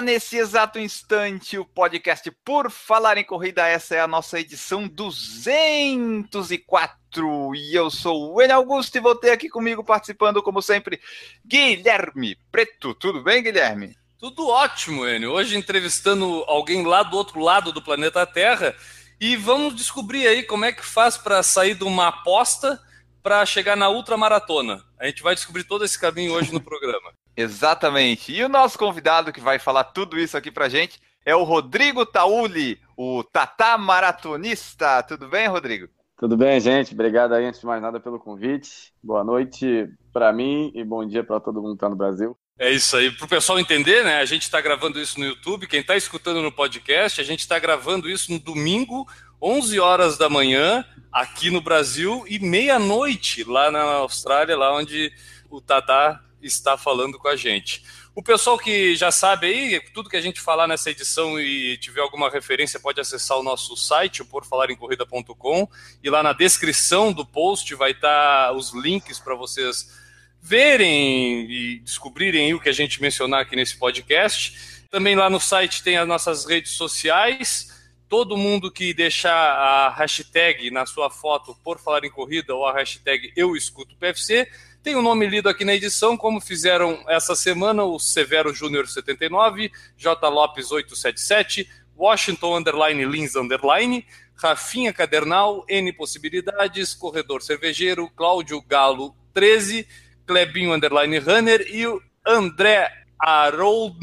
nesse exato instante o podcast Por Falar em Corrida. Essa é a nossa edição 204 e eu sou o Enio Augusto e vou ter aqui comigo participando, como sempre, Guilherme Preto. Tudo bem, Guilherme? Tudo ótimo, Enio. Hoje entrevistando alguém lá do outro lado do planeta Terra e vamos descobrir aí como é que faz para sair de uma aposta para chegar na ultramaratona. A gente vai descobrir todo esse caminho hoje no programa. Exatamente. E o nosso convidado que vai falar tudo isso aqui pra gente é o Rodrigo Tauli, o Tatá Maratonista. Tudo bem, Rodrigo? Tudo bem, gente? Obrigado aí, antes de mais nada, pelo convite. Boa noite para mim e bom dia para todo mundo que está no Brasil. É isso aí. Para o pessoal entender, né? A gente está gravando isso no YouTube. Quem está escutando no podcast, a gente está gravando isso no domingo, 11 horas da manhã, aqui no Brasil, e meia-noite lá na Austrália, lá onde o Tatá está falando com a gente. O pessoal que já sabe aí, tudo que a gente falar nessa edição e tiver alguma referência, pode acessar o nosso site, o porfalarencorrida.com, e lá na descrição do post vai estar os links para vocês verem e descobrirem o que a gente mencionar aqui nesse podcast. Também lá no site tem as nossas redes sociais. Todo mundo que deixar a hashtag na sua foto por falar em corrida ou a hashtag eu escuto PFC tem o um nome lido aqui na edição, como fizeram essa semana o Severo Júnior 79, J. Lopes 877, Washington Underline Lins Underline, Rafinha Cadernal, N Possibilidades, Corredor Cervejeiro, Cláudio Galo 13, Clebinho Underline Runner e o André Harold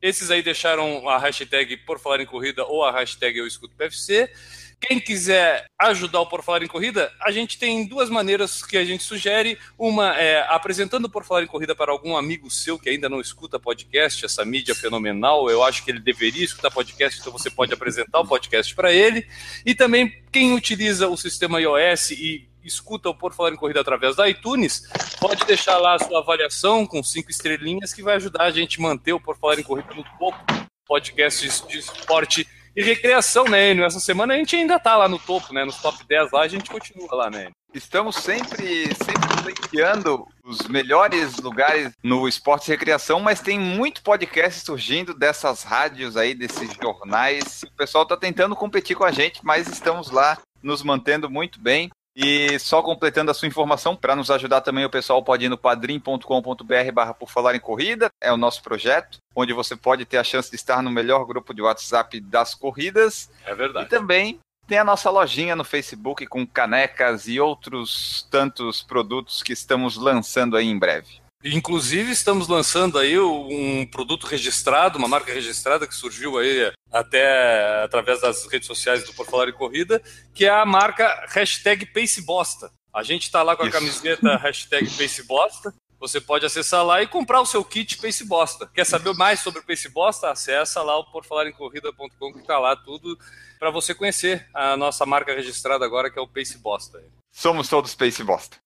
Esses aí deixaram a hashtag por falar em corrida ou a hashtag eu escuto PFC. Quem quiser ajudar o Por Falar em Corrida, a gente tem duas maneiras que a gente sugere. Uma é apresentando o Por Falar em Corrida para algum amigo seu que ainda não escuta podcast, essa mídia fenomenal. Eu acho que ele deveria escutar podcast, então você pode apresentar o podcast para ele. E também quem utiliza o sistema iOS e escuta o Por Falar em Corrida através da iTunes, pode deixar lá a sua avaliação com cinco estrelinhas que vai ajudar a gente manter o Por Falar em Corrida no topo podcast de esporte e recreação, né, Enio? Essa semana a gente ainda tá lá no topo, né? Nos top 10 lá, a gente continua lá, né? Estamos sempre, sempre ranqueando os melhores lugares no esporte e recreação, mas tem muito podcast surgindo dessas rádios aí, desses jornais. O pessoal tá tentando competir com a gente, mas estamos lá nos mantendo muito bem. E só completando a sua informação, para nos ajudar também, o pessoal pode ir no padrim.com.br barra por falar em corrida, é o nosso projeto, onde você pode ter a chance de estar no melhor grupo de WhatsApp das corridas. É verdade. E também tem a nossa lojinha no Facebook com canecas e outros tantos produtos que estamos lançando aí em breve. Inclusive, estamos lançando aí um produto registrado, uma marca registrada que surgiu aí até através das redes sociais do Por Falar em Corrida, que é a marca hashtag PaceBosta. A gente está lá com a Isso. camiseta hashtag PaceBosta. Você pode acessar lá e comprar o seu kit PaceBosta. Quer saber mais sobre o PaceBosta? Acessa lá o porfalarencorrida.com que está lá tudo para você conhecer a nossa marca registrada agora, que é o PaceBosta. Somos todos PaceBosta.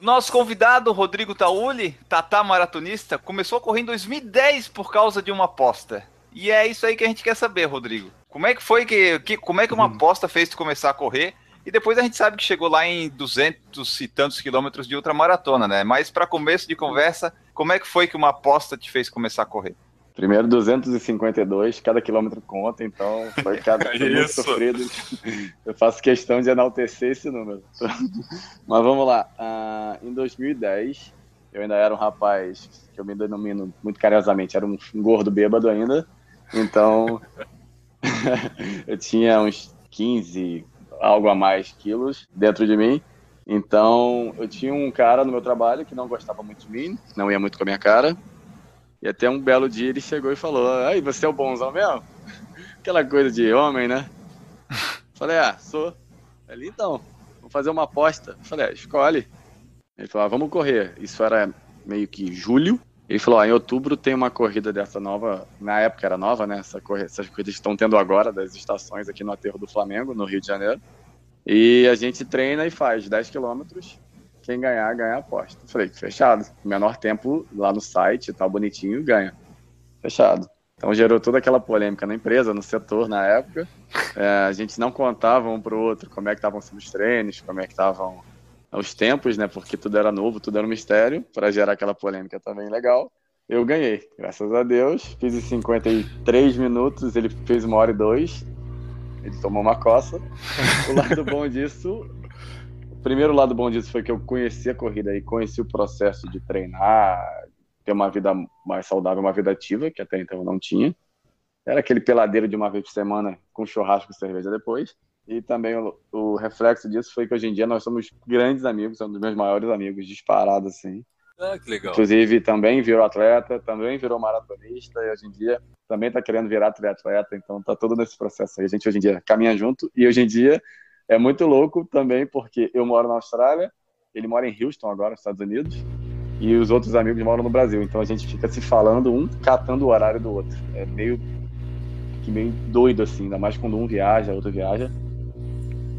Nosso convidado, Rodrigo Tauli, Tatá Maratonista, começou a correr em 2010 por causa de uma aposta. E é isso aí que a gente quer saber, Rodrigo. Como é que foi que, que como é que uma uhum. aposta fez tu começar a correr? E depois a gente sabe que chegou lá em 200 e tantos quilômetros de ultramaratona, né? Mas para começo de conversa, como é que foi que uma aposta te fez começar a correr? Primeiro 252, cada quilômetro conta, então foi cada muito sofrido. Eu faço questão de enaltecer esse número. Mas vamos lá. Uh, em 2010, eu ainda era um rapaz que eu me denomino muito carinhosamente, era um gordo bêbado ainda. Então, eu tinha uns 15, algo a mais quilos dentro de mim. Então, eu tinha um cara no meu trabalho que não gostava muito de mim, não ia muito com a minha cara. E até um belo dia ele chegou e falou: Aí, você é o bonzão mesmo? Aquela coisa de homem, né? Falei: Ah, sou. Ele, então, vamos fazer uma aposta. Falei: ah, escolhe. Ele falou, ah, vamos correr. Isso era meio que julho. Ele falou, ah, em outubro tem uma corrida dessa nova, na época era nova, né? Essa corrida, essas corridas estão tendo agora, das estações aqui no Aterro do Flamengo, no Rio de Janeiro. E a gente treina e faz 10 quilômetros. Quem ganhar, ganha a aposta. Falei, fechado. Menor tempo lá no site, tá bonitinho, ganha. Fechado. Então gerou toda aquela polêmica na empresa, no setor na época. É, a gente não contava um para o outro como é que estavam os treinos, como é que estavam os tempos, né? Porque tudo era novo, tudo era um mistério, para gerar aquela polêmica também legal. Eu ganhei, graças a Deus. Fiz em 53 minutos, ele fez uma hora e dois. Ele tomou uma coça. O lado bom disso. O primeiro lado bom disso foi que eu conheci a corrida e conheci o processo de treinar, ter uma vida mais saudável, uma vida ativa, que até então eu não tinha. Era aquele peladeiro de uma vez por semana com churrasco e cerveja depois. E também o, o, reflexo disso foi que hoje em dia nós somos grandes amigos, somos dos meus maiores amigos, disparado assim. Ah, que legal. Inclusive também virou atleta, também virou maratonista e hoje em dia também está querendo virar triatleta, então tá tudo nesse processo aí. A gente hoje em dia caminha junto e hoje em dia é muito louco também porque eu moro na Austrália, ele mora em Houston agora, nos Estados Unidos, e os outros amigos moram no Brasil. Então a gente fica se falando um catando o horário do outro. É meio que meio doido assim, ainda mais quando um viaja, outro viaja.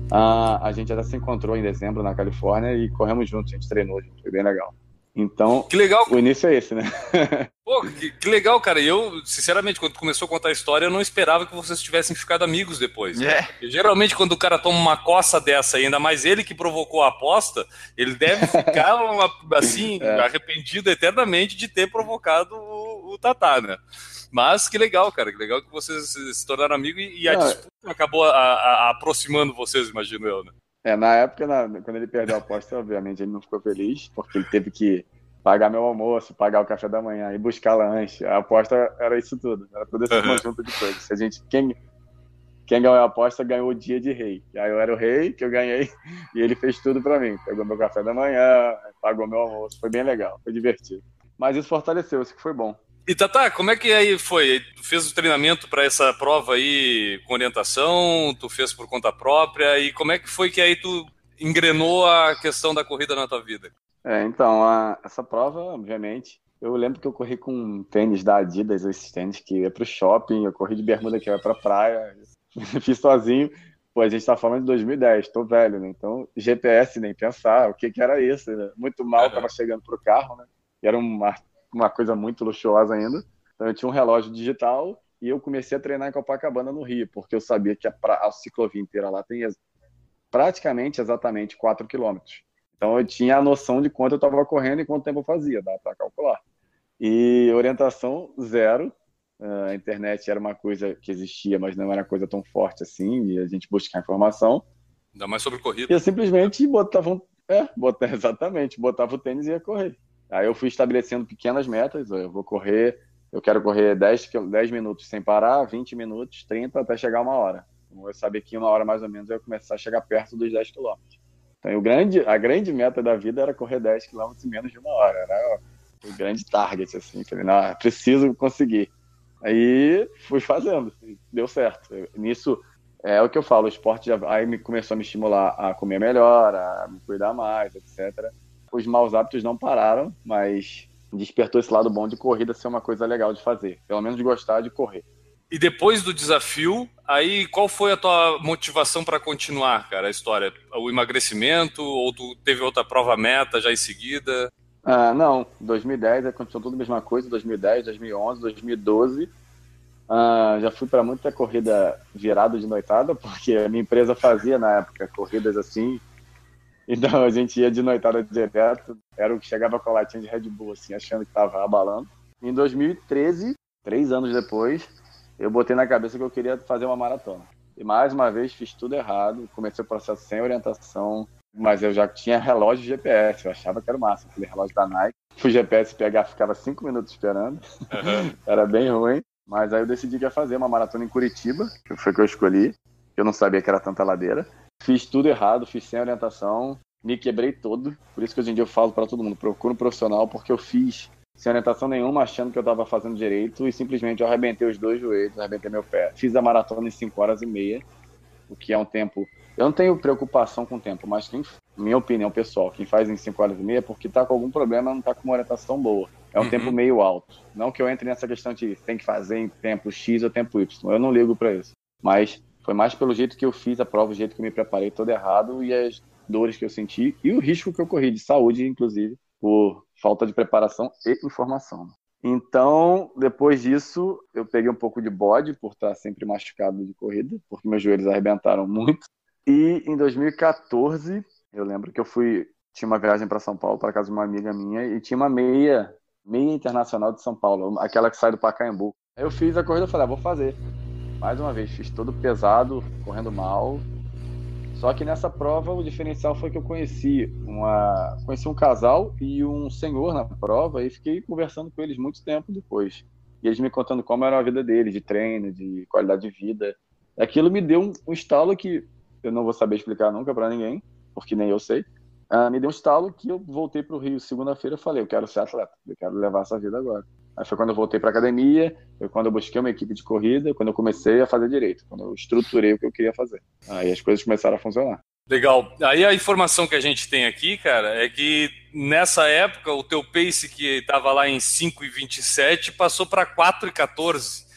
Ah, a gente até se encontrou em dezembro na Califórnia e corremos juntos, a gente treinou, foi bem legal. Então, que legal. o início é esse, né? Pô, que, que, legal, cara. E eu, sinceramente, quando começou a contar a história, eu não esperava que vocês tivessem ficado amigos depois. É. Geralmente, quando o cara toma uma coça dessa, ainda mais ele que provocou a aposta, ele deve ficar, uma, assim, é. arrependido eternamente de ter provocado o, o Tatá, né? Mas que legal, cara. Que legal que vocês se tornaram amigos e, e a disputa acabou a, a, a aproximando vocês, imagino eu, né? É, na época, na, quando ele perdeu a aposta, obviamente ele não ficou feliz, porque ele teve que pagar meu almoço, pagar o café da manhã e buscar lanche. A aposta era isso tudo, era todo esse uhum. conjunto de coisas. A gente, quem, quem ganhou a aposta ganhou o dia de rei. Aí eu era o rei, que eu ganhei, e ele fez tudo para mim. Pegou meu café da manhã, pagou meu almoço. Foi bem legal, foi divertido. Mas isso fortaleceu, isso que foi bom. E Tata, como é que aí foi? Tu fez o treinamento para essa prova aí com orientação? Tu fez por conta própria? E como é que foi que aí tu engrenou a questão da corrida na tua vida? É, então, a, essa prova, obviamente, eu lembro que eu corri com tênis da Adidas, esses tênis que ia pro shopping, eu corri de bermuda que ia pra praia, fiz sozinho. Pô, a gente tá falando de 2010, tô velho, né? Então, GPS nem pensar, o que que era isso? Né? Muito mal, uhum. tava chegando pro carro, né? E era uma uma coisa muito luxuosa ainda. Então eu tinha um relógio digital e eu comecei a treinar em Copacabana no Rio, porque eu sabia que a, a ciclovia inteira lá tem praticamente exatamente 4 quilômetros. Então eu tinha a noção de quanto eu estava correndo e quanto tempo eu fazia, dá para calcular. E orientação zero. Uh, a internet era uma coisa que existia, mas não era coisa tão forte assim, e a gente buscar informação. Ainda mais sobre corrida. E eu simplesmente botava, é, botava, exatamente, botava o tênis e ia correr. Aí eu fui estabelecendo pequenas metas, eu vou correr, eu quero correr 10, 10 minutos sem parar, 20 minutos, 30 até chegar uma hora. Então, eu sabia que uma hora mais ou menos eu ia começar a chegar perto dos 10 quilômetros. Então o grande, a grande meta da vida era correr 10 quilômetros em menos de uma hora, era o grande target, assim, falei, não, preciso conseguir. Aí fui fazendo, deu certo. Nisso, é o que eu falo, o esporte já, aí me começou a me estimular a comer melhor, a me cuidar mais, etc os maus hábitos não pararam, mas despertou esse lado bom de corrida ser uma coisa legal de fazer. Pelo menos de gostar de correr. E depois do desafio, aí qual foi a tua motivação para continuar, cara, a história? O emagrecimento ou tu teve outra prova meta já em seguida? Ah, não, 2010 aconteceu tudo a mesma coisa, 2010, 2011, 2012. Ah, já fui para muita corrida virado de noitada, porque a minha empresa fazia na época corridas assim, então a gente ia de noitada direto, era o que chegava com a latinha de Red Bull, assim, achando que tava abalando. Em 2013, três anos depois, eu botei na cabeça que eu queria fazer uma maratona. E mais uma vez fiz tudo errado, comecei o processo sem orientação, mas eu já tinha relógio GPS, eu achava que era o máximo, aquele relógio da Nike. Fui GPS pegar, ficava cinco minutos esperando, uhum. era bem ruim. Mas aí eu decidi que ia fazer uma maratona em Curitiba, que foi que eu escolhi, eu não sabia que era tanta ladeira. Fiz tudo errado, fiz sem orientação, me quebrei todo. Por isso que hoje em dia eu falo para todo mundo, procura um profissional, porque eu fiz sem orientação nenhuma, achando que eu estava fazendo direito e simplesmente eu arrebentei os dois joelhos, arrebentei meu pé. Fiz a maratona em 5 horas e meia, o que é um tempo. Eu não tenho preocupação com o tempo, mas quem, minha opinião pessoal, quem faz em 5 horas e meia é porque tá com algum problema, não tá com uma orientação boa. É um uhum. tempo meio alto. Não que eu entre nessa questão de tem que fazer em tempo X ou tempo Y. Eu não ligo para isso. Mas foi mais pelo jeito que eu fiz a prova, o jeito que eu me preparei todo errado e as dores que eu senti e o risco que eu corri de saúde, inclusive, por falta de preparação e informação. Então, depois disso, eu peguei um pouco de bode por estar sempre machucado de corrida, porque meus joelhos arrebentaram muito. E em 2014, eu lembro que eu fui tinha uma viagem para São Paulo para casa de uma amiga minha e tinha uma meia meia internacional de São Paulo, aquela que sai do Pacaembu. Eu fiz a corrida, falei, ah, vou fazer. Mais uma vez, fiz todo pesado, correndo mal. Só que nessa prova o diferencial foi que eu conheci uma conheci um casal e um senhor na prova e fiquei conversando com eles muito tempo depois. E eles me contando como era a vida deles, de treino, de qualidade de vida. Aquilo me deu um, um estalo que eu não vou saber explicar nunca para ninguém, porque nem eu sei. Uh, me deu um estalo que eu voltei para o Rio segunda-feira e falei, eu quero ser atleta, eu quero levar essa vida agora. Aí foi quando eu voltei para academia, foi quando eu busquei uma equipe de corrida, quando eu comecei a fazer direito, quando eu estruturei o que eu queria fazer. Aí as coisas começaram a funcionar. Legal. Aí a informação que a gente tem aqui, cara, é que nessa época o teu pace que estava lá em 5,27 passou para 4,14.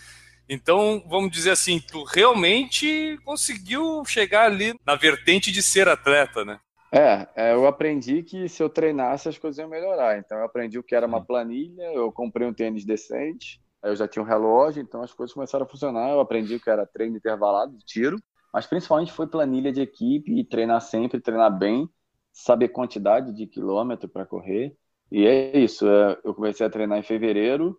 Então, vamos dizer assim, tu realmente conseguiu chegar ali na vertente de ser atleta, né? É, é, eu aprendi que se eu treinasse as coisas iam melhorar. Então eu aprendi o que era uma planilha, eu comprei um tênis decente, aí eu já tinha um relógio, então as coisas começaram a funcionar. Eu aprendi o que era treino intervalado de tiro, mas principalmente foi planilha de equipe e treinar sempre, treinar bem, saber quantidade de quilômetro para correr. E é isso, é, eu comecei a treinar em fevereiro,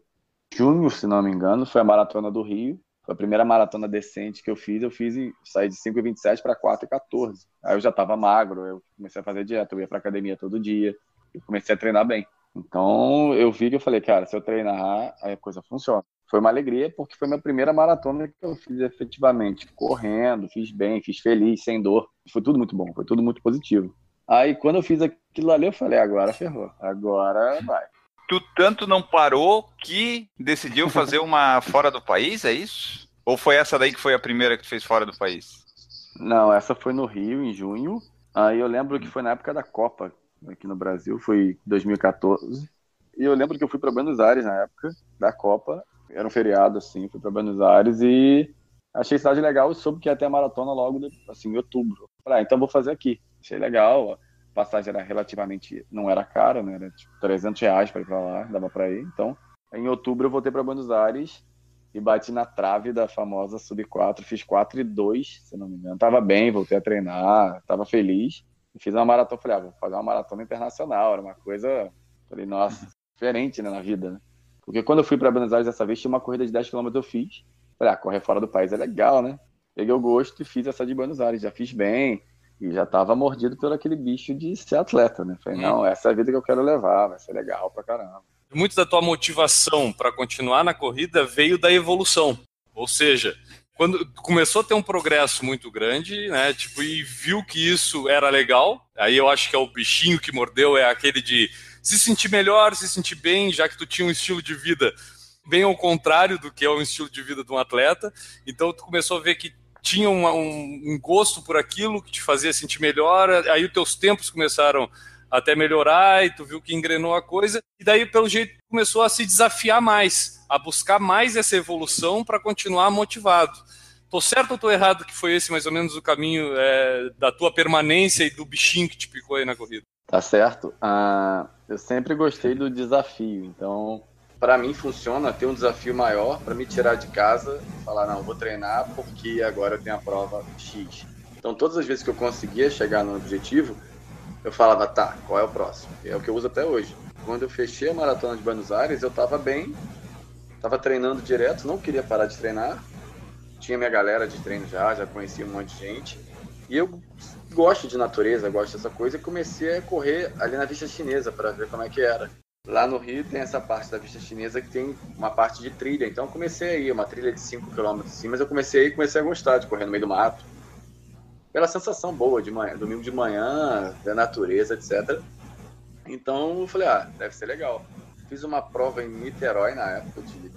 junho, se não me engano, foi a maratona do Rio. Foi a primeira maratona decente que eu fiz. Eu fiz e saí de 5,27 para 4,14. Aí eu já estava magro, eu comecei a fazer dieta, eu ia para academia todo dia, e comecei a treinar bem. Então eu vi que eu falei, cara, se eu treinar, aí a coisa funciona. Foi uma alegria porque foi minha primeira maratona que eu fiz efetivamente, correndo, fiz bem, fiz feliz, sem dor. Foi tudo muito bom, foi tudo muito positivo. Aí quando eu fiz aquilo ali, eu falei, agora ferrou, agora vai tu tanto não parou que decidiu fazer uma fora do país, é isso? Ou foi essa daí que foi a primeira que tu fez fora do país? Não, essa foi no Rio, em junho. Aí eu lembro que foi na época da Copa, aqui no Brasil, foi 2014. E eu lembro que eu fui para Buenos Aires na época da Copa. Era um feriado, assim, fui para Buenos Aires e achei cidade legal e soube que ia ter a maratona logo, assim, em outubro. Falei, ah, então vou fazer aqui. Achei legal passagem era relativamente, não era cara, né? Era tipo 300 reais para ir para lá, dava para ir. Então, em outubro eu voltei para Buenos Aires e bati na trave da famosa Sub 4, fiz 4 e 2, se não me engano. Tava bem, voltei a treinar, tava feliz. E fiz uma maratona, falei, ah, vou fazer uma maratona internacional, era uma coisa, falei, nossa, diferente né, na vida, né? Porque quando eu fui para Buenos Aires dessa vez, tinha uma corrida de 10 km eu fiz. Falei, ah, correr fora do país é legal, né? Peguei o gosto e fiz essa de Buenos Aires, já fiz bem, e já estava mordido pelo aquele bicho de ser atleta, né? Falei, não, essa é a vida que eu quero levar, vai ser legal pra caramba. Muito da tua motivação para continuar na corrida veio da evolução. Ou seja, quando começou a ter um progresso muito grande, né? Tipo, e viu que isso era legal, aí eu acho que é o bichinho que mordeu, é aquele de se sentir melhor, se sentir bem, já que tu tinha um estilo de vida bem ao contrário do que é o estilo de vida de um atleta. Então tu começou a ver que tinha um, um, gosto por aquilo que te fazia sentir melhor, aí os teus tempos começaram até melhorar e tu viu que engrenou a coisa, e daí, pelo jeito, começou a se desafiar mais, a buscar mais essa evolução para continuar motivado. Tô certo ou tô errado que foi esse mais ou menos o caminho é, da tua permanência e do bichinho que te picou aí na corrida? Tá certo. Uh, eu sempre gostei do desafio, então para mim funciona ter um desafio maior para me tirar de casa e falar, não, vou treinar porque agora eu tenho a prova X. Então, todas as vezes que eu conseguia chegar no objetivo, eu falava, tá, qual é o próximo? É o que eu uso até hoje. Quando eu fechei a maratona de Buenos Aires, eu estava bem, estava treinando direto, não queria parar de treinar. Tinha minha galera de treino já, já conhecia um monte de gente. E eu gosto de natureza, gosto dessa coisa, e comecei a correr ali na vista chinesa para ver como é que era. Lá no Rio tem essa parte da vista chinesa que tem uma parte de trilha. Então eu comecei aí, uma trilha de 5 km assim, mas eu comecei aí comecei a gostar de correr no meio do mato. Pela sensação boa de manhã, domingo de manhã, da natureza, etc. Então eu falei, ah, deve ser legal. Fiz uma prova em Niterói na época de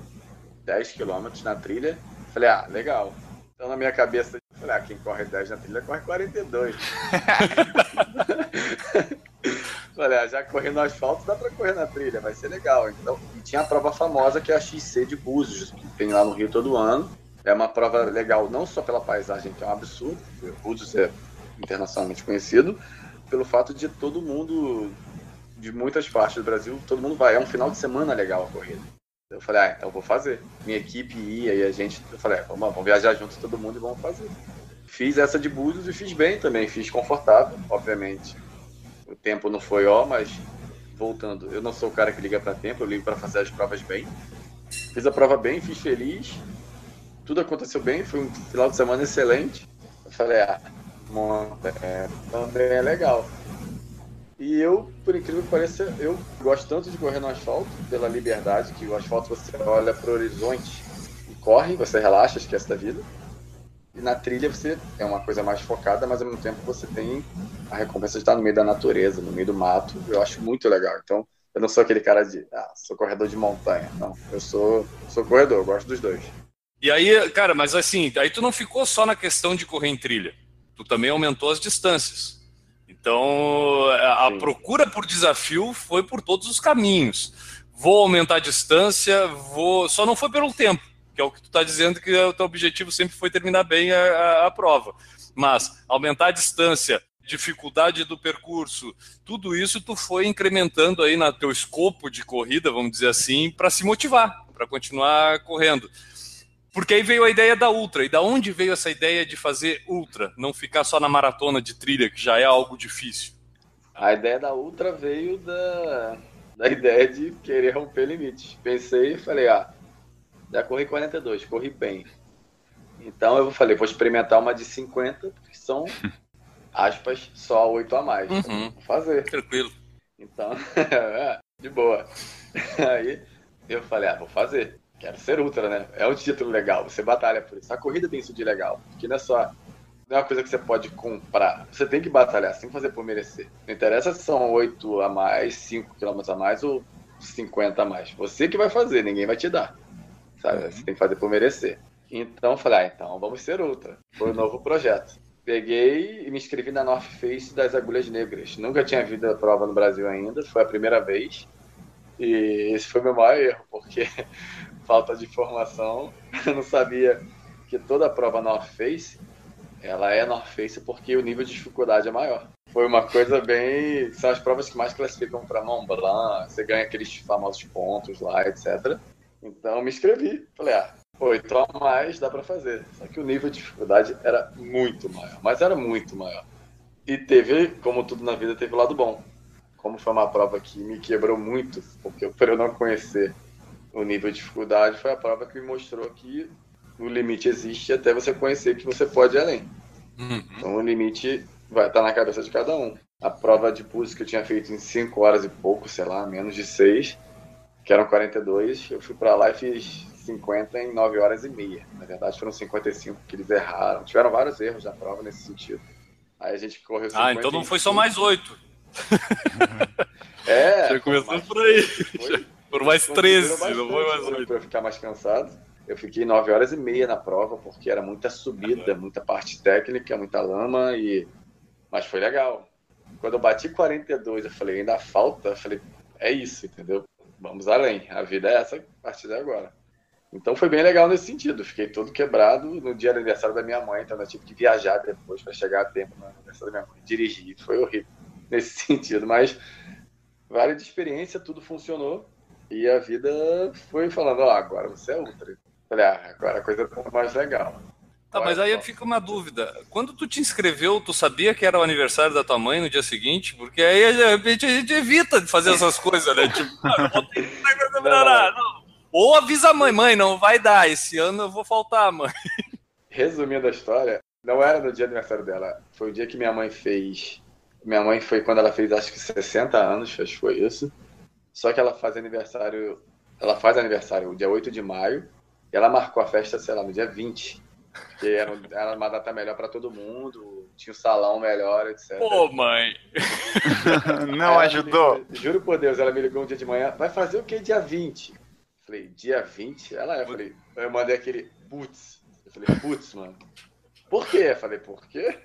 10 km na trilha. Falei, ah, legal. Então na minha cabeça Falei, ah, quem corre 10 na trilha corre 42. Ah, já corri no asfalto, dá pra correr na trilha, vai ser legal. Então, e tinha a prova famosa que é a XC de Búzios, que tem lá no Rio todo ano. É uma prova legal, não só pela paisagem, que é um absurdo, Búzios é internacionalmente conhecido, pelo fato de todo mundo, de muitas partes do Brasil, todo mundo vai. É um final de semana legal a corrida. Eu falei, ah, então vou fazer. Minha equipe ia e a gente, eu falei, ah, vamos, vamos viajar junto todo mundo e vamos fazer. Fiz essa de Búzios e fiz bem também, fiz confortável, obviamente. O tempo não foi ó, mas voltando, eu não sou o cara que liga para tempo, eu ligo para fazer as provas bem. Fiz a prova bem, fiz feliz, tudo aconteceu bem, foi um final de semana excelente. Eu falei, ah, monta, é, também é legal. E eu, por incrível que pareça, eu gosto tanto de correr no asfalto, pela liberdade, que o asfalto você olha para o horizonte e corre, você relaxa, esquece da vida. E na trilha você é uma coisa mais focada, mas ao mesmo tempo você tem a recompensa de estar no meio da natureza, no meio do mato. Eu acho muito legal. Então, eu não sou aquele cara de, ah, sou corredor de montanha. Não, eu sou, sou corredor, eu gosto dos dois. E aí, cara, mas assim, aí tu não ficou só na questão de correr em trilha. Tu também aumentou as distâncias. Então, a Sim. procura por desafio foi por todos os caminhos. Vou aumentar a distância, vou. Só não foi pelo tempo, que é o que tu está dizendo que o teu objetivo sempre foi terminar bem a, a, a prova. Mas aumentar a distância, dificuldade do percurso, tudo isso tu foi incrementando aí no teu escopo de corrida, vamos dizer assim, para se motivar, para continuar correndo. Porque aí veio a ideia da Ultra. E da onde veio essa ideia de fazer Ultra? Não ficar só na maratona de trilha, que já é algo difícil. A ideia da Ultra veio da, da ideia de querer romper limites. Pensei e falei, ah, já corri 42, corri bem. Então eu falei, vou experimentar uma de 50, porque são, aspas, só 8 a mais. Uhum. Vou fazer. Tranquilo. Então, de boa. Aí eu falei, ah, vou fazer. Quero ser ultra, né? É um título legal, você batalha por isso. A corrida tem isso de legal, porque não é só. Não é uma coisa que você pode comprar. Você tem que batalhar, você tem que fazer por merecer. Não interessa se são 8 a mais, 5 km a mais ou 50 a mais. Você que vai fazer, ninguém vai te dar. Sabe? Uhum. Você tem que fazer por merecer. Então eu falei, ah, então vamos ser ultra. Foi um novo projeto. Peguei e me inscrevi na North Face das Agulhas Negras. Nunca tinha visto a prova no Brasil ainda, foi a primeira vez. E esse foi meu maior erro, porque falta de informação, eu não sabia que toda a prova North Face, ela é North Face porque o nível de dificuldade é maior. Foi uma coisa bem... São as provas que mais classificam para Mont Blanc, você ganha aqueles famosos pontos lá, etc. Então me inscrevi, falei, ah, oito a mais dá para fazer. Só que o nível de dificuldade era muito maior, mas era muito maior. E teve, como tudo na vida, teve o lado bom. Como foi uma prova que me quebrou muito, porque por eu não conhecer o nível de dificuldade foi a prova que me mostrou que o limite existe até você conhecer que você pode ir além. Uhum. Então o limite vai estar na cabeça de cada um. A prova de pulso que eu tinha feito em 5 horas e pouco, sei lá, menos de 6, que eram 42, eu fui para lá e fiz 50 em 9 horas e meia. Na verdade foram 55 que eles erraram. Tiveram vários erros na prova nesse sentido. Aí a gente correu Ah, então não foi só mais 8. é. Já começou por aí. Foi, por mais 13, não foi mais 8. Para eu ficar mais cansado. Eu fiquei 9 horas e meia na prova, porque era muita subida, muita parte técnica, muita lama, e mas foi legal. Quando eu bati 42, eu falei, ainda falta, eu falei, é isso, entendeu? Vamos além. A vida é essa a partir de agora. Então foi bem legal nesse sentido. Fiquei todo quebrado no dia do aniversário da minha mãe, então eu tive que viajar depois para chegar a tempo no aniversário da minha mãe. Dirigir, foi horrível nesse sentido, mas vale de experiência, tudo funcionou. E a vida foi falando, ó, oh, agora você é ultra. Falei, ah, agora a coisa tá mais legal. Tá, mas aí fica uma dúvida. Quando tu te inscreveu, tu sabia que era o aniversário da tua mãe no dia seguinte? Porque aí de repente a gente evita de fazer essas coisas, né? Tipo, ah, vou ter que melhorar. Não. Ou avisa a mãe, mãe, não vai dar, esse ano eu vou faltar, mãe. Resumindo a história, não era no dia do aniversário dela, foi o dia que minha mãe fez. Minha mãe foi quando ela fez acho que 60 anos, acho que foi isso. Só que ela faz aniversário. Ela faz aniversário dia 8 de maio. E ela marcou a festa, sei lá, no dia 20. Porque era, era uma data melhor para todo mundo, tinha um salão melhor, etc. Pô, mãe! Não ajudou? Me, juro por Deus, ela me ligou um dia de manhã. Vai fazer o que dia 20? Falei, dia 20? Ela é, eu falei, eu mandei aquele putz. Eu falei, putz, mano. por quê? Falei, por quê?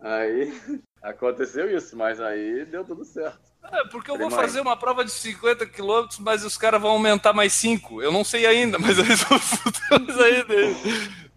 Aí aconteceu isso, mas aí deu tudo certo. É, porque eu vou fazer uma prova de 50 quilômetros, mas os caras vão aumentar mais 5. Eu não sei ainda, mas eles vão aí.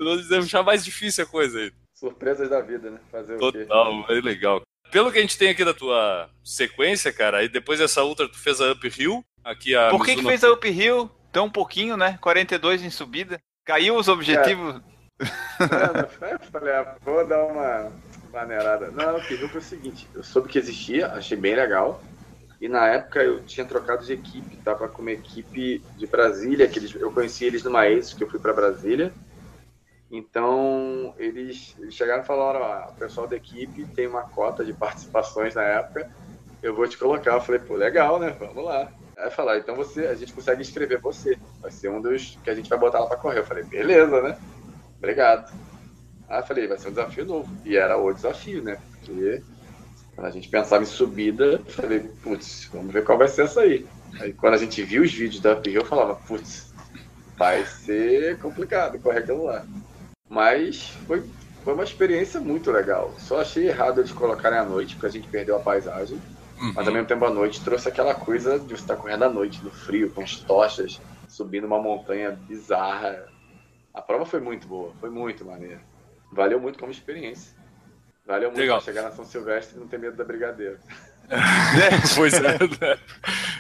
Nós dizemos já mais difícil a coisa aí. Surpresas da vida, né? Fazer Total, o quê? é legal. Pelo que a gente tem aqui da tua sequência, cara, aí depois dessa ultra tu fez a Uphill, aqui a Por que, Mizuno... que fez a Uphill tão pouquinho, né? 42 em subida. Caiu os objetivos. É. eu falei, ah, vou dar uma maneirada. Não, o Uphill foi o seguinte, eu soube que existia, achei bem legal. E na época eu tinha trocado de equipe, tava com uma equipe de Brasília, que eles, eu conheci eles numa ex que eu fui para Brasília. Então eles, chegaram e falaram: ó, o pessoal da equipe tem uma cota de participações na época, eu vou te colocar. Eu falei: pô, legal, né? Vamos lá. Aí falaram: então você, a gente consegue inscrever você, vai ser um dos que a gente vai botar lá para correr. Eu falei: beleza, né? Obrigado. Aí falei: vai ser um desafio novo. E era o desafio, né? Porque quando a gente pensava em subida, eu falei, putz, vamos ver qual vai ser essa aí. Aí quando a gente viu os vídeos da Uphill, eu falava, putz, vai ser complicado correr aquilo lá. Mas foi, foi uma experiência muito legal. Só achei errado eles colocarem à noite, porque a gente perdeu a paisagem. Uhum. Mas ao mesmo tempo a noite trouxe aquela coisa de você estar correndo à noite, no frio, com as tochas, subindo uma montanha bizarra. A prova foi muito boa, foi muito maneira. Valeu muito como experiência. Valeu muito Legal. chegar na São Silvestre e não ter medo da brigadeira. é, pois é, né?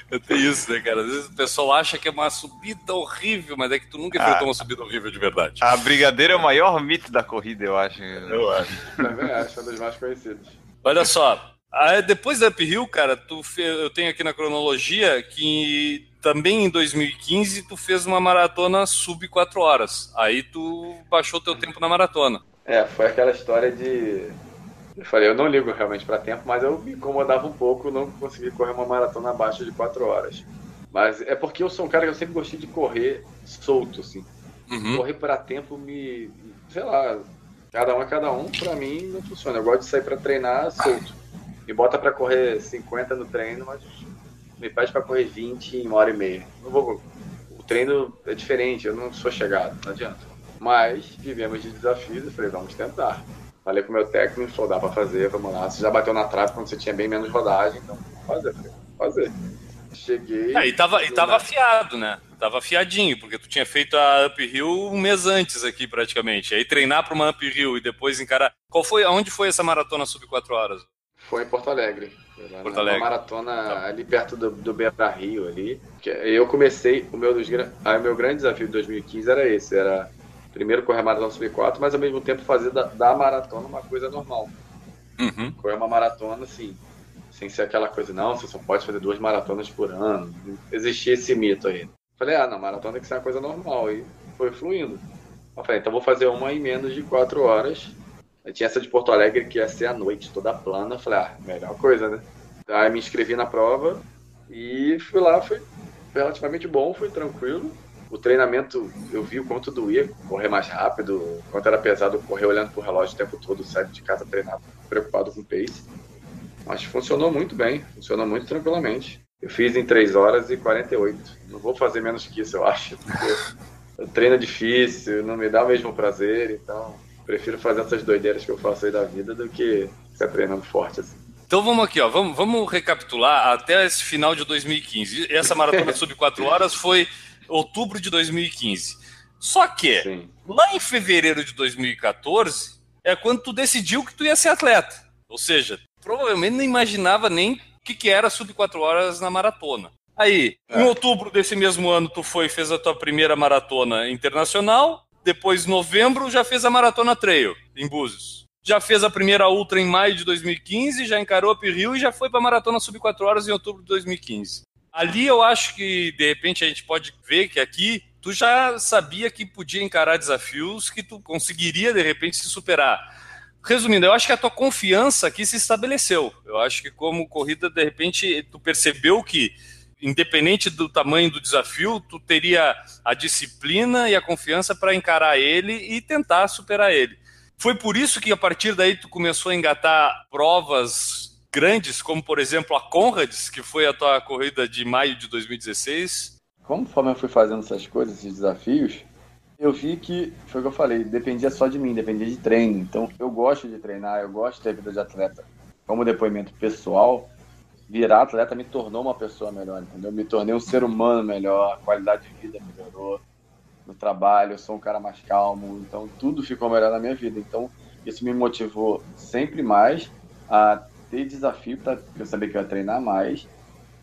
Eu tenho isso, né, cara? Às vezes o pessoal acha que é uma subida horrível, mas é que tu nunca ah, enfrentou uma subida horrível de verdade. A brigadeira é o maior mito da corrida, eu acho. Eu acho. Também acho, é um dos mais conhecidos. Olha só, depois da Uphill, cara, tu eu tenho aqui na cronologia que também em 2015 tu fez uma maratona sub 4 horas. Aí tu baixou teu tempo na maratona. É, foi aquela história de eu falei, eu não ligo realmente para tempo, mas eu me incomodava um pouco não conseguir correr uma maratona abaixo de 4 horas. Mas é porque eu sou um cara que eu sempre gostei de correr solto, assim. Uhum. Correr para tempo me. sei lá, cada um é cada um, para mim não funciona. Eu gosto de sair para treinar solto. Me bota para correr 50 no treino, mas me pede para correr 20 em uma hora e meia. Não vou. O treino é diferente, eu não sou chegado, não adianta. Mas vivemos de desafios e falei, vamos tentar. Falei com o meu técnico, falou, dá pra fazer, vamos lá. Você já bateu na trave quando você tinha bem menos rodagem, então fazer, fazer. Cheguei. É, e tava, e tava afiado, né? Tava afiadinho, porque tu tinha feito a uphill um mês antes aqui, praticamente. Aí treinar para uma uphill e depois encarar. Qual foi, aonde foi essa maratona sub 4 horas? Foi em Porto Alegre. Porto Alegre. Uma maratona tá. ali perto do, do Beira Rio ali. Eu comecei, o meu, dos, o meu grande desafio de 2015 era esse, era primeiro correr a maratona sub 4, mas ao mesmo tempo fazer da, da maratona uma coisa normal. Uhum. Correr uma maratona, assim, sem ser aquela coisa, não, você só pode fazer duas maratonas por ano. Existia esse mito aí. Falei, ah, não, maratona tem que ser uma coisa normal. E foi fluindo. Eu falei, então vou fazer uma em menos de quatro horas. Aí tinha essa de Porto Alegre que ia ser à noite, toda plana. Eu falei, ah, melhor coisa, né? Aí me inscrevi na prova e fui lá, foi relativamente bom, foi tranquilo o treinamento, eu vi o quanto doía correr mais rápido, quanto era pesado correr olhando pro relógio o tempo todo, sair de casa treinado, preocupado com o pace. Mas funcionou muito bem, funcionou muito tranquilamente. Eu fiz em 3 horas e 48. Não vou fazer menos que isso, eu acho, porque o treino é difícil, não me dá o mesmo prazer, então prefiro fazer essas doideiras que eu faço aí da vida do que ficar treinando forte assim. Então vamos aqui, ó, vamos, vamos recapitular até esse final de 2015. Essa maratona sub 4 horas foi outubro de 2015. Só que, Sim. lá em fevereiro de 2014, é quando tu decidiu que tu ia ser atleta. Ou seja, provavelmente não imaginava nem o que, que era sub 4 horas na maratona. Aí, é. em outubro desse mesmo ano, tu foi fez a tua primeira maratona internacional. Depois, em novembro, já fez a maratona trail em Búzios. Já fez a primeira ultra em maio de 2015, já encarou a Rio e já foi para a maratona sub 4 horas em outubro de 2015. Ali eu acho que, de repente, a gente pode ver que aqui tu já sabia que podia encarar desafios que tu conseguiria, de repente, se superar. Resumindo, eu acho que a tua confiança aqui se estabeleceu. Eu acho que como corrida, de repente, tu percebeu que, independente do tamanho do desafio, tu teria a disciplina e a confiança para encarar ele e tentar superar ele. Foi por isso que a partir daí tu começou a engatar provas grandes, como por exemplo a Conrads, que foi a tua corrida de maio de 2016? Conforme eu fui fazendo essas coisas, esses desafios, eu vi que, foi o que eu falei, dependia só de mim, dependia de treino. Então, eu gosto de treinar, eu gosto de ter vida de atleta. Como depoimento pessoal, virar atleta me tornou uma pessoa melhor, entendeu? Me tornei um ser humano melhor, a qualidade de vida melhorou no trabalho, eu sou um cara mais calmo, então tudo ficou melhor na minha vida. Então, isso me motivou sempre mais a ter desafio, porque eu sabia que eu ia treinar mais.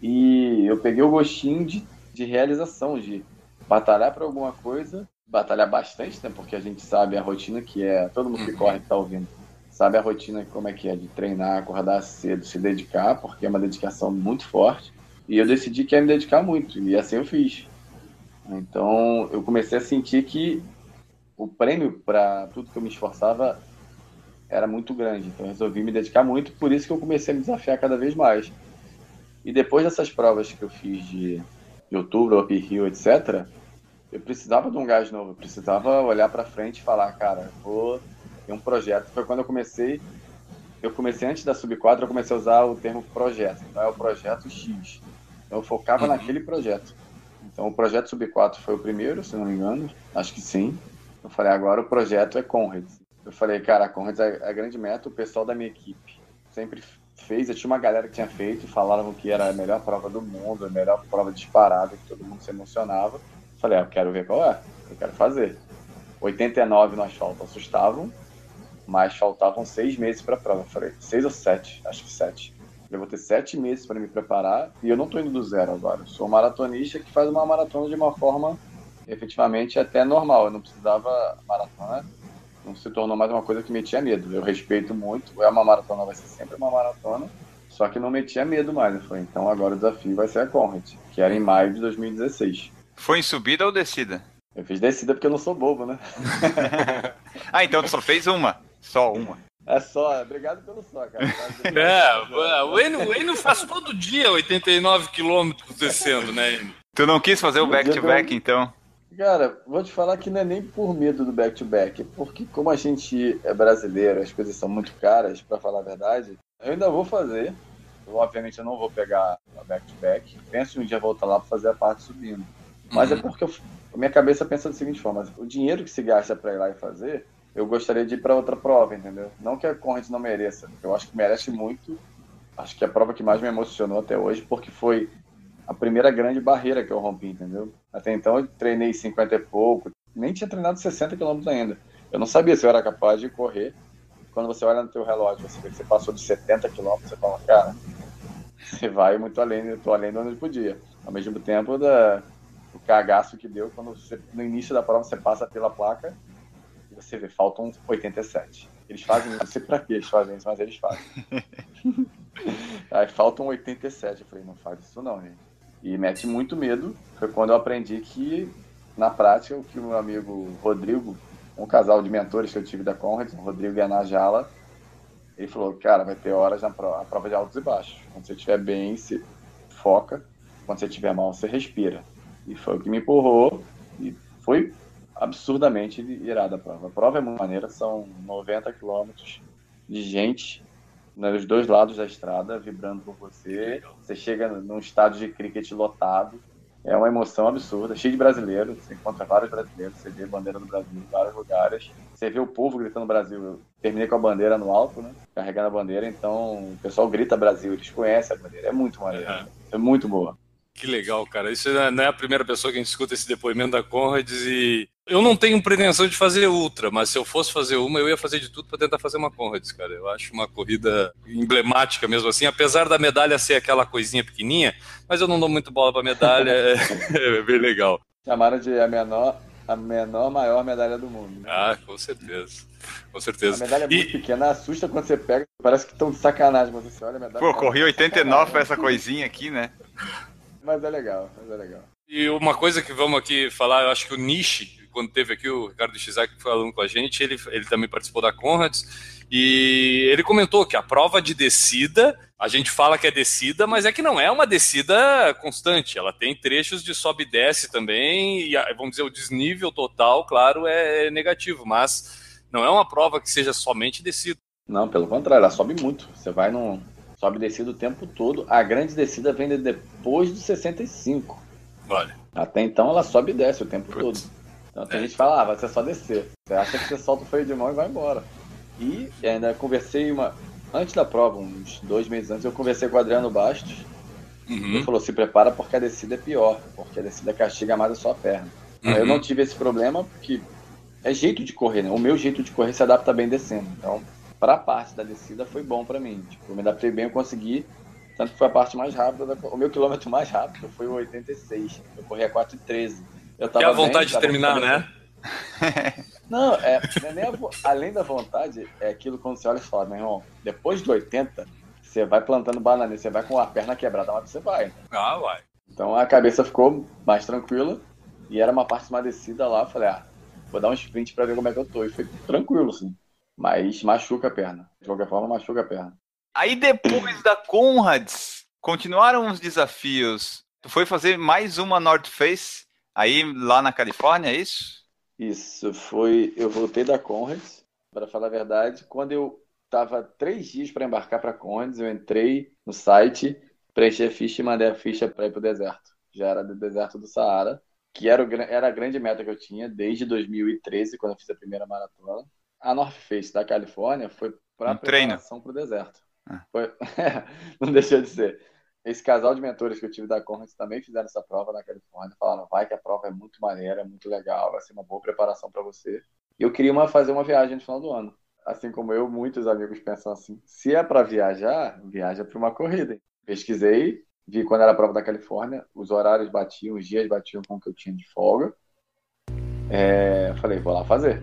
E eu peguei o gostinho de, de realização, de batalhar para alguma coisa, batalhar bastante, né? Porque a gente sabe a rotina que é, todo mundo que uhum. corre que tá ouvindo, sabe a rotina como é que é de treinar, acordar cedo, se dedicar, porque é uma dedicação muito forte. E eu decidi que ia me dedicar muito, e assim eu fiz. Então, eu comecei a sentir que o prêmio para tudo que eu me esforçava era muito grande. Então, eu resolvi me dedicar muito, por isso que eu comecei a me desafiar cada vez mais. E depois dessas provas que eu fiz de, de outubro, Up Hill, etc., eu precisava de um gás novo, eu precisava olhar para frente e falar, cara, vou ter um projeto. Foi quando eu comecei, eu comecei antes da Sub 4, eu comecei a usar o termo projeto. Então, é o projeto X. Então, eu focava uhum. naquele projeto. Então, o projeto Sub 4 foi o primeiro, se não me engano. Acho que sim. Eu falei, agora o projeto é Conrads. Eu falei, cara, a Conrads é a grande meta. O pessoal da minha equipe sempre fez. Eu tinha uma galera que tinha feito e falavam que era a melhor prova do mundo, a melhor prova disparada, que todo mundo se emocionava. Eu falei, ah, eu quero ver qual é. Eu quero fazer. 89 no asfalto assustavam, mas faltavam seis meses para a prova. Eu falei, seis ou sete? Acho que sete. Eu vou ter sete meses para me preparar e eu não estou indo do zero agora. Eu sou um maratonista que faz uma maratona de uma forma efetivamente até normal. Eu não precisava maratona, não se tornou mais uma coisa que metia medo. Eu respeito muito, é uma maratona, vai ser sempre uma maratona, só que não metia medo mais. Eu falei, então agora o desafio vai ser a Conrad, que era em maio de 2016. Foi em subida ou descida? Eu fiz descida porque eu não sou bobo, né? ah, então tu só fez uma? Só uma. É só, obrigado pelo só, cara. É, o Eno, o Eno faz todo dia 89 quilômetros descendo, né? Tu não quis fazer o back-to-back, -back, então? Cara, vou te falar que não é nem por medo do back-to-back, -back, porque como a gente é brasileiro, as coisas são muito caras, para falar a verdade, eu ainda vou fazer. Eu, obviamente eu não vou pegar a back-to-back. -back. Penso um dia voltar lá para fazer a parte subindo. Mas é uhum. é porque eu, a minha cabeça pensa da seguinte forma: o dinheiro que se gasta para ir lá e fazer, eu gostaria de ir para outra prova, entendeu? Não que a corrente não mereça, eu acho que merece muito. Acho que é a prova que mais me emocionou até hoje, porque foi a primeira grande barreira que eu rompi, entendeu? Até então eu treinei 50 e pouco, nem tinha treinado 60 km ainda. Eu não sabia se eu era capaz de correr. Quando você olha no teu relógio, você vê que você passou de 70 km, você fala, cara, você vai muito além, eu tô além do onde podia. Ao mesmo tempo, da, o cagaço que deu quando você, no início da prova você passa pela placa você vê, faltam 87. Eles fazem isso, não sei pra que eles fazem isso, mas eles fazem. Aí faltam 87. Eu falei, não faz isso não, gente. E mete muito medo. Foi quando eu aprendi que, na prática, o que o meu amigo Rodrigo, um casal de mentores que eu tive da Conrad, Rodrigo e a Najala, ele falou, cara, vai ter horas na prova, prova de altos e baixos. Quando você estiver bem, você foca. Quando você estiver mal, você respira. E foi o que me empurrou. E foi absurdamente irada a prova. A prova é muito maneira, são 90 quilômetros de gente nos dois lados da estrada, vibrando por você. Você chega num estádio de cricket lotado. É uma emoção absurda, cheio de brasileiros. Você encontra vários brasileiros, você vê a bandeira do Brasil em vários lugares. Você vê o povo gritando Brasil. Eu terminei com a bandeira no alto, né? Carregando a bandeira, então o pessoal grita Brasil, eles conhecem a bandeira. É muito maneiro. Uhum. É muito boa. Que legal, cara. Isso não é a primeira pessoa que a gente escuta esse depoimento da Conrads e eu não tenho pretensão de fazer ultra, mas se eu fosse fazer uma, eu ia fazer de tudo para tentar fazer uma Conrads, cara. Eu acho uma corrida emblemática mesmo assim, apesar da medalha ser aquela coisinha pequenininha, mas eu não dou muito bola para medalha, é, é bem legal. Chamaram de a menor, a menor maior medalha do mundo. Né? Ah, com certeza. Com certeza. A medalha é muito e... pequena, assusta quando você pega, parece que estão de sacanagem, mas você olha a medalha. Pô, corri 89 para essa coisinha aqui, né? Mas é legal, mas é legal. E uma coisa que vamos aqui falar, eu acho que o Nishi, quando teve aqui o Ricardo Chizak falando com a gente, ele, ele também participou da Conrads, e ele comentou que a prova de descida, a gente fala que é descida, mas é que não é uma descida constante. Ela tem trechos de sobe e desce também, e vamos dizer, o desnível total, claro, é negativo, mas não é uma prova que seja somente descida. Não, pelo contrário, ela sobe muito. Você vai num, Sobe e descida o tempo todo. A grande descida vem depois dos 65. Olha. Até então ela sobe e desce o tempo Putz. todo. Então tem é. gente que fala, ah, vai ser só descer. Você acha que você solta o freio de mão e vai embora. E ainda conversei uma. Antes da prova, uns dois meses antes, eu conversei com o Adriano Bastos. Uhum. Ele falou: se prepara porque a descida é pior, porque a descida castiga mais a sua perna. Uhum. Eu não tive esse problema porque é jeito de correr, né? O meu jeito de correr se adapta bem descendo. Então, para a parte da descida foi bom para mim. Tipo, eu me adaptei bem, eu consegui. Tanto que foi a parte mais rápida. Da... O meu quilômetro mais rápido foi o 86. Eu corri a 4,13. Eu tava a vontade bem, de terminar, né? Não, é, é nem a, além da vontade, é aquilo quando você olha e fala, meu irmão, depois do 80, você vai plantando banana, você vai com a perna quebrada, mas você vai. Ah, vai. Então a cabeça ficou mais tranquila e era uma parte mais descida lá, falei, ah, vou dar um sprint para ver como é que eu tô. E foi tranquilo, assim. Mas machuca a perna. De qualquer forma, machuca a perna. Aí depois da Conrads, continuaram os desafios. Tu foi fazer mais uma North Face aí lá na Califórnia, é isso? Isso, foi. Eu voltei da Conrads, para falar a verdade. Quando eu tava três dias para embarcar para Conrads, eu entrei no site, preenchi a ficha e mandei a ficha para ir pro deserto. Já era do deserto do Saara que era, o, era a grande meta que eu tinha desde 2013, quando eu fiz a primeira maratona. A North Face da Califórnia foi para um preparação para o deserto. Ah. Foi, não deixou de ser. Esse casal de mentores que eu tive da Conrads também fizeram essa prova na Califórnia. Falaram, vai que a prova é muito maneira, é muito legal, vai ser uma boa preparação para você. E eu queria uma, fazer uma viagem no final do ano. Assim como eu, muitos amigos pensam assim: se é para viajar, viaja para uma corrida. Pesquisei, vi quando era a prova da Califórnia, os horários batiam, os dias batiam com o que eu tinha de folga. É, falei, vou lá fazer.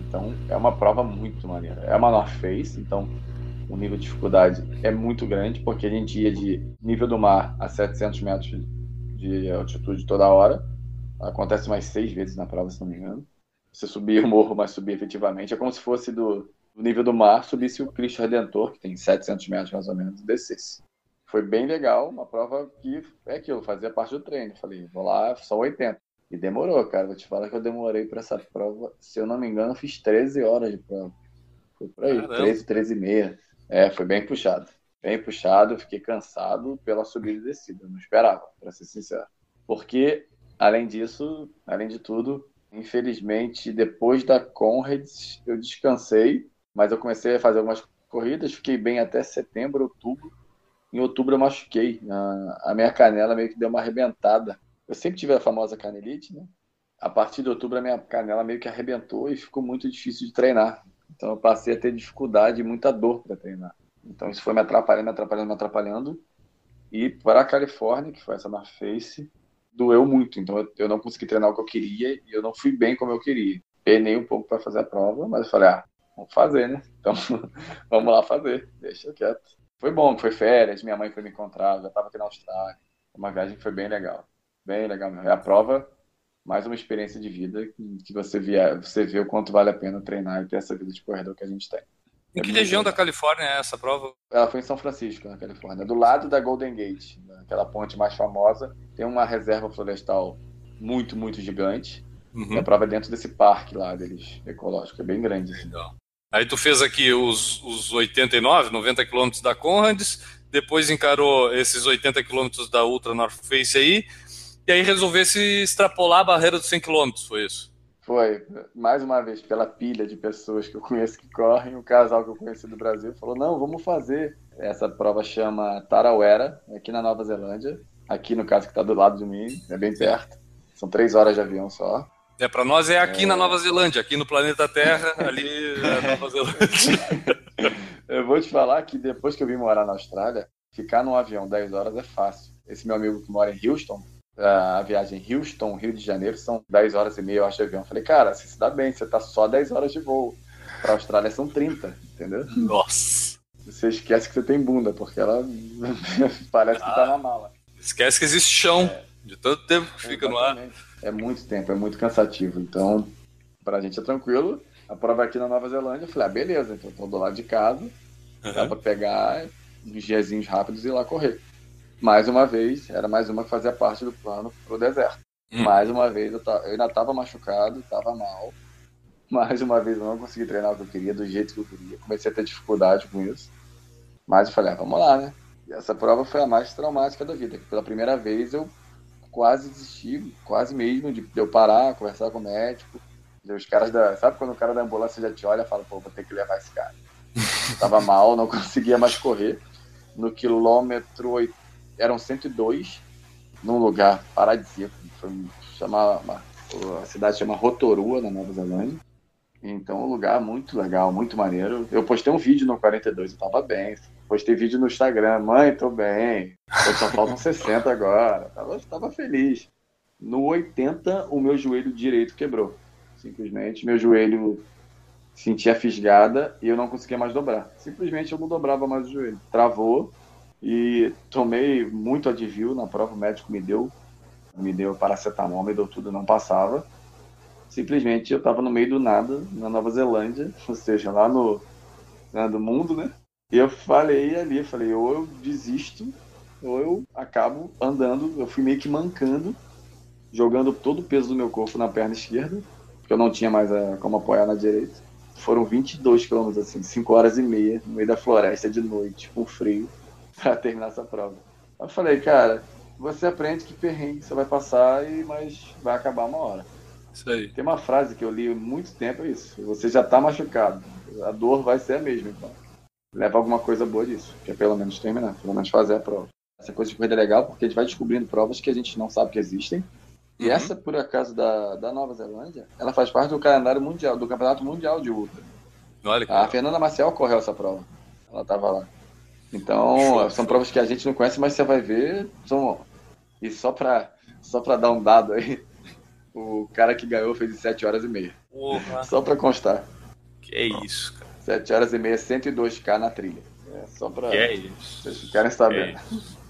Então, é uma prova muito maneira. É uma North Face, então o nível de dificuldade é muito grande, porque a gente ia de nível do mar a 700 metros de altitude toda hora. Acontece mais seis vezes na prova, se não me engano. Você subia o morro, mas subia efetivamente. É como se fosse do, do nível do mar, subisse o Cristo Redentor, que tem 700 metros mais ou menos, e descesse foi bem legal, uma prova que é aquilo, fazia parte do treino. Falei, vou lá, só 80. E demorou, cara. Vou te falar que eu demorei para essa prova. Se eu não me engano, eu fiz 13 horas de prova. Foi por aí, Caramba. 13, 13 e meia. É, foi bem puxado. Bem puxado, fiquei cansado pela subida e descida. Não esperava, para ser sincero. Porque, além disso, além de tudo, infelizmente, depois da Conrads, eu descansei, mas eu comecei a fazer algumas corridas, fiquei bem até setembro, outubro em outubro eu machuquei. A, minha canela meio que deu uma arrebentada. Eu sempre tive a famosa canelite, né? A partir de outubro a minha canela meio que arrebentou e ficou muito difícil de treinar. Então eu passei a ter dificuldade e muita dor para treinar. Então isso foi me atrapalhando, me atrapalhando, me atrapalhando. E para a Califórnia, que foi essa na Face, doeu muito. Então eu, não consegui treinar o que eu queria e eu não fui bem como eu queria. Penei um pouco para fazer a prova, mas eu falei, ah, vamos fazer, né? Então vamos lá fazer, deixa quieto. Foi bom, foi férias, minha mãe foi me encontrar, já estava aqui na Austrália. Uma viagem que foi bem legal. Bem legal mesmo. É a prova, mais uma experiência de vida que você, via, você vê o quanto vale a pena treinar e ter essa vida de corredor que a gente tem. Em é que região da Califórnia é essa prova? Ela foi em São Francisco, na Califórnia, do lado da Golden Gate, aquela ponte mais famosa. Tem uma reserva florestal muito, muito gigante. Uhum. E a prova é dentro desse parque lá deles, ecológico, é bem grande. Assim. Legal. Aí tu fez aqui os, os 89, 90 quilômetros da Conrads, depois encarou esses 80 quilômetros da Ultra North Face aí, e aí resolvesse extrapolar a barreira dos 100 quilômetros, foi isso? Foi, mais uma vez, pela pilha de pessoas que eu conheço que correm, um casal que eu conheci do Brasil falou, não, vamos fazer. Essa prova chama Tarawera, aqui na Nova Zelândia, aqui no caso que está do lado de mim, é bem perto, são três horas de avião só. É, para nós é aqui é... na Nova Zelândia, aqui no planeta Terra, ali na Nova Zelândia. eu vou te falar que depois que eu vim morar na Austrália, ficar num avião 10 horas é fácil. Esse meu amigo que mora em Houston, a viagem Houston, Rio de Janeiro, são 10 horas e meia, eu acho, de avião. Eu falei, cara, você se dá bem, você tá só 10 horas de voo. Pra Austrália são 30, entendeu? Nossa! Você esquece que você tem bunda, porque ela parece ah, que tá na mala. Esquece que existe chão, é, de tanto tempo que fica exatamente. no ar é muito tempo, é muito cansativo. Então, pra gente é tranquilo. A prova aqui na Nova Zelândia, eu falei, ah, beleza, então tô do lado de casa, uhum. dá pra pegar uns diazinhos rápidos e ir lá correr. Mais uma vez, era mais uma que fazia parte do plano pro deserto. Uhum. Mais uma vez, eu, eu ainda tava machucado, tava mal. Mais uma vez, eu não consegui treinar o que eu queria, do jeito que eu queria. Comecei a ter dificuldade com isso. Mas eu falei, ah, vamos lá, né? E essa prova foi a mais traumática da vida. Pela primeira vez, eu quase desisti, quase mesmo, de eu parar, conversar com o médico. Os caras da. Sabe quando o cara da ambulância já te olha e fala, pô, vou ter que levar esse cara. tava mal, não conseguia mais correr. No quilômetro eram 102, num lugar paradisíaco. Foi chamar, a cidade chama Rotorua, na Nova Zelândia. Então, um lugar muito legal, muito maneiro. Eu postei um vídeo no 42, eu tava bem. Postei vídeo no Instagram, mãe, tô bem. Eu só faltam 60 agora. Tava, tava feliz. No 80, o meu joelho direito quebrou. Simplesmente, meu joelho sentia fisgada e eu não conseguia mais dobrar. Simplesmente eu não dobrava mais o joelho. Travou e tomei muito Advil na prova, o médico me deu, me deu paracetamol, me deu tudo, não passava. Simplesmente eu estava no meio do nada, na Nova Zelândia, ou seja, lá no, né, do mundo, né? E eu falei ali, falei, ou eu desisto, ou eu acabo andando. Eu fui meio que mancando, jogando todo o peso do meu corpo na perna esquerda, porque eu não tinha mais a, como apoiar na direita. Foram 22 quilômetros, assim, 5 horas e meia, no meio da floresta de noite, com frio, para terminar essa prova. Eu falei, cara, você aprende que perrengue você vai passar, e mas vai acabar uma hora. Isso aí. Tem uma frase que eu li há muito tempo, é isso. Você já está machucado. A dor vai ser a mesma, então leva alguma coisa boa disso, que é pelo menos terminar, pelo menos fazer a prova. Essa coisa de corrida é legal porque a gente vai descobrindo provas que a gente não sabe que existem. E uhum. essa, por acaso, da, da Nova Zelândia, ela faz parte do calendário mundial, do Campeonato Mundial de Ultra. Olha a Fernanda Marcel correu essa prova. Ela estava lá. Então, show, são provas que a gente não conhece, mas você vai ver. São... E só para só pra dar um dado aí, o cara que ganhou fez em 7 horas e meia. Porra. Só para constar. Que é isso, cara. 7 horas e meia, 102k na trilha. É só pra que é isso. vocês ficarem sabendo. É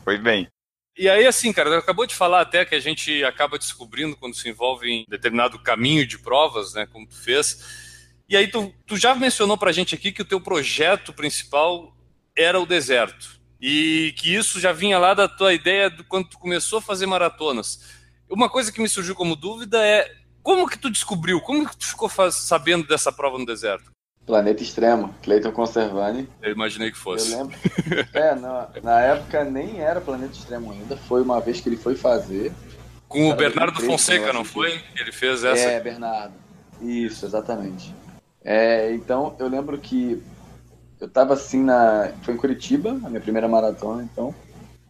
Foi bem. E aí, assim, cara, acabou de falar até que a gente acaba descobrindo quando se envolve em determinado caminho de provas, né, como tu fez. E aí tu, tu já mencionou pra gente aqui que o teu projeto principal era o deserto. E que isso já vinha lá da tua ideia de quando tu começou a fazer maratonas. Uma coisa que me surgiu como dúvida é como que tu descobriu, como que tu ficou sabendo dessa prova no deserto? Planeta Extremo, Cleiton Conservani. Eu imaginei que fosse. Eu lembro. é, na, na época nem era Planeta Extremo ainda, foi uma vez que ele foi fazer. Com o Bernardo Fonseca, não foi? Ele fez essa. É, Bernardo. Isso, exatamente. É, então, eu lembro que eu tava assim na. Foi em Curitiba, a minha primeira maratona, então.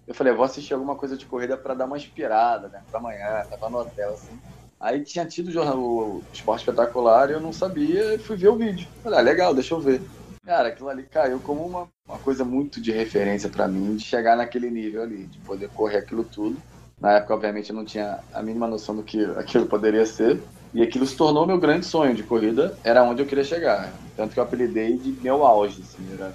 Eu falei, vou assistir alguma coisa de corrida para dar uma inspirada, né? Pra amanhã, tava no hotel, assim. Aí tinha tido o Esporte Espetacular e eu não sabia e fui ver o vídeo. Falei, ah, legal, deixa eu ver. Cara, aquilo ali caiu como uma, uma coisa muito de referência para mim, de chegar naquele nível ali, de poder correr aquilo tudo. Na época, obviamente, eu não tinha a mínima noção do que aquilo poderia ser. E aquilo se tornou meu grande sonho de corrida, era onde eu queria chegar. Tanto que eu apelidei de meu auge, assim, era...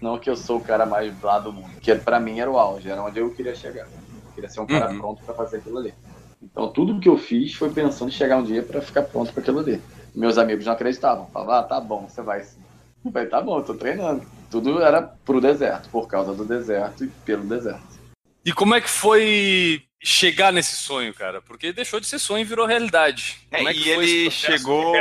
Não que eu sou o cara mais lá do mundo, que para mim era o auge, era onde eu queria chegar. Eu queria ser um cara uhum. pronto para fazer aquilo ali. Então tudo que eu fiz foi pensando em chegar um dia para ficar pronto para aquilo ali. Meus amigos não acreditavam, falavam, ah, tá bom, você vai sim. Eu falei, tá bom, eu tô treinando. Tudo era pro deserto, por causa do deserto e pelo deserto. E como é que foi chegar nesse sonho, cara? Porque deixou de ser sonho e virou realidade. É, é, e ele chegou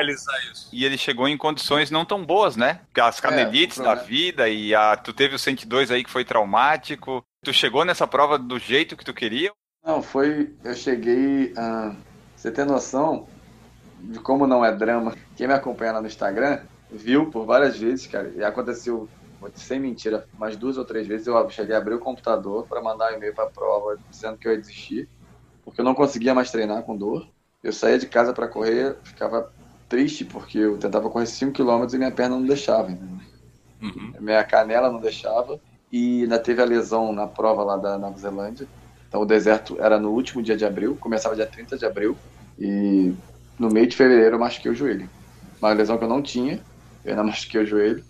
E ele chegou em condições não tão boas, né? As canelites é, da vida e a tu teve o 102 aí que foi traumático. Tu chegou nessa prova do jeito que tu queria não, foi. Eu cheguei. Ah, você tem noção de como não é drama? Quem me acompanha lá no Instagram viu por várias vezes, cara, e aconteceu, sem mentira, mais duas ou três vezes eu cheguei a abrir o computador para mandar um e-mail para a prova dizendo que eu ia desistir, porque eu não conseguia mais treinar com dor. Eu saía de casa para correr, ficava triste porque eu tentava correr 5 km e minha perna não deixava. Uhum. Minha canela não deixava. E ainda teve a lesão na prova lá da Nova Zelândia. Então o deserto era no último dia de abril, começava dia 30 de abril, e no meio de fevereiro eu machuquei o joelho. Uma lesão que eu não tinha, eu ainda machuquei o joelho.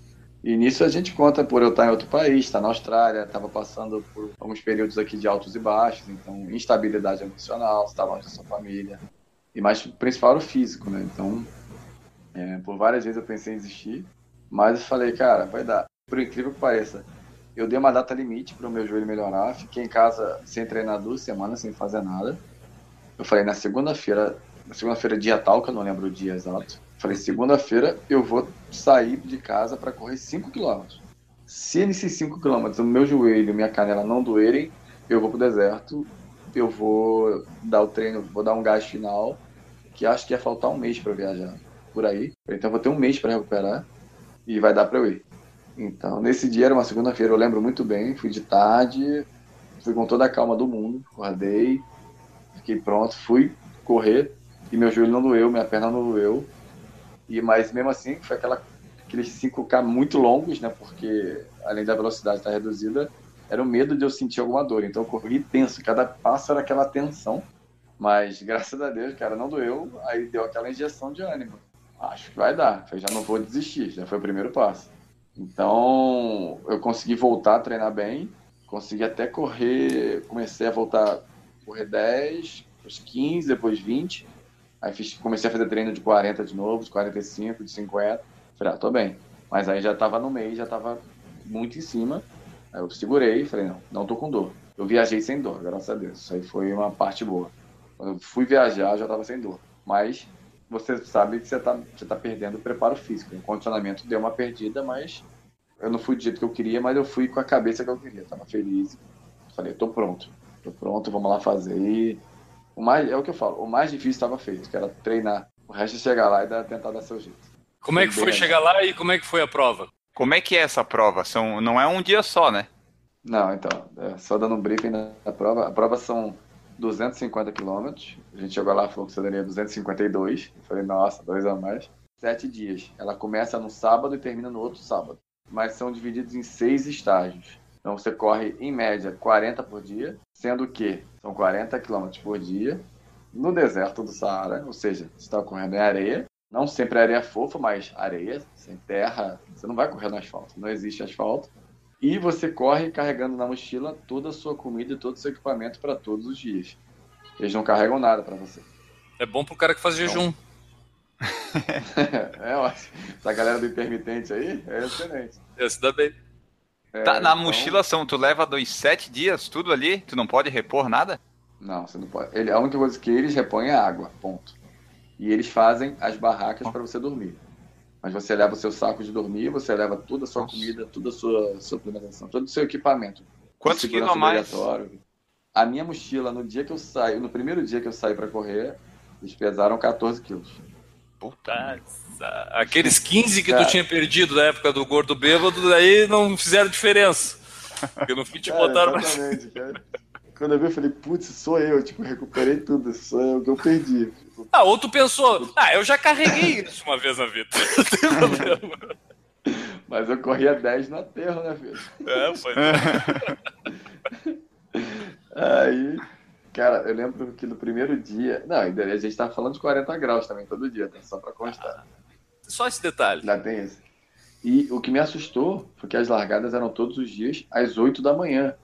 E nisso a gente conta por eu estar em outro país, estar na Austrália, estava passando por alguns períodos aqui de altos e baixos, então instabilidade emocional, estava longe da sua família. E mais principal era o físico, né? Então, é, por várias vezes eu pensei em desistir, mas eu falei, cara, vai dar. Por incrível que pareça, eu dei uma data limite para o meu joelho melhorar. Fiquei em casa sem treinar duas semanas, sem fazer nada. Eu falei, na segunda-feira, na segunda-feira, dia tal, que eu não lembro o dia exato. Falei, segunda-feira eu vou sair de casa para correr 5 km. Se nesses 5 km o meu joelho e minha canela não doerem, eu vou pro deserto eu vou dar o treino, vou dar um gás final, que acho que ia faltar um mês para viajar por aí. Então eu vou ter um mês para recuperar e vai dar para eu ir. Então, nesse dia era uma segunda-feira, eu lembro muito bem, fui de tarde, fui com toda a calma do mundo, acordei, fiquei pronto, fui correr e meu joelho não doeu, minha perna não doeu. E mas mesmo assim, foi aquela aqueles 5K muito longos, né? Porque além da velocidade estar reduzida, era o medo de eu sentir alguma dor. Então eu corri tenso, cada passo era aquela tensão. Mas graças a Deus, cara, não doeu. Aí deu aquela injeção de ânimo. Acho que vai dar. Eu já não vou desistir, já foi o primeiro passo. Então eu consegui voltar a treinar bem, consegui até correr, comecei a voltar a correr 10, depois 15, depois 20. Aí fiz, comecei a fazer treino de 40 de novo, de 45, de 50. Falei, ah, tô bem. Mas aí já tava no mês, já tava muito em cima. Aí eu segurei e falei, não, não tô com dor. Eu viajei sem dor, graças a Deus. Isso aí foi uma parte boa. Quando eu fui viajar, já tava sem dor. Mas você sabe que você tá, você tá perdendo o preparo físico. O condicionamento deu uma perdida, mas eu não fui do jeito que eu queria, mas eu fui com a cabeça que eu queria. Eu tava feliz. Falei, tô pronto. Tô pronto, vamos lá fazer. E o mais, é o que eu falo, o mais difícil estava feito, que era treinar. O resto é chegar lá e dar, tentar dar seu jeito. Como é que foi chegar lá e como é que foi a prova? Como é que é essa prova? São, não é um dia só, né? Não, então, é, só dando um briefing da prova. A prova são 250 quilômetros. A gente chegou lá, falou que você daria 252. Eu falei, nossa, dois a mais. Sete dias. Ela começa no sábado e termina no outro sábado. Mas são divididos em seis estágios. Então você corre, em média, 40 por dia, sendo que são 40 quilômetros por dia no deserto do Saara, ou seja, você está correndo em areia, não sempre é areia fofa, mas areia, sem terra, você não vai correr no asfalto, não existe asfalto. E você corre carregando na mochila toda a sua comida e todo o seu equipamento para todos os dias. Eles não carregam nada para você. É bom pro cara que faz então... jejum. é ótimo. Essa galera do intermitente aí é excelente. Esse dá bem. É, tá, na então... mochila são, tu leva dois sete dias, tudo ali? Tu não pode repor nada? Não, você não pode. Ele, a única coisa que eles repõem é água, ponto. E eles fazem as barracas para você dormir. Mas você leva o seu saco de dormir, você leva toda a sua Nossa. comida, toda a sua suplementação, todo o seu equipamento. Quantos quilos a mais? A minha mochila, no dia que eu saio, no primeiro dia que eu saí para correr, eles pesaram 14 quilos. Puta, aqueles 15 que Cara, tu tinha perdido na época do gordo bêbado, daí não fizeram diferença. Porque no fim te botaram mais. Quando eu vi, eu falei, putz, sou eu, tipo, recuperei tudo, sou eu que eu perdi. Ah, ou tu pensou, ah, eu já carreguei isso uma vez na vida. Não tem problema. Mas eu corria 10 no aterro, né, filho? É, foi. Aí, cara, eu lembro que no primeiro dia. Não, ainda a gente tava falando de 40 graus também todo dia, tá? Só pra constar. Só esse detalhe. Ainda tem esse. E o que me assustou foi que as largadas eram todos os dias às 8 da manhã.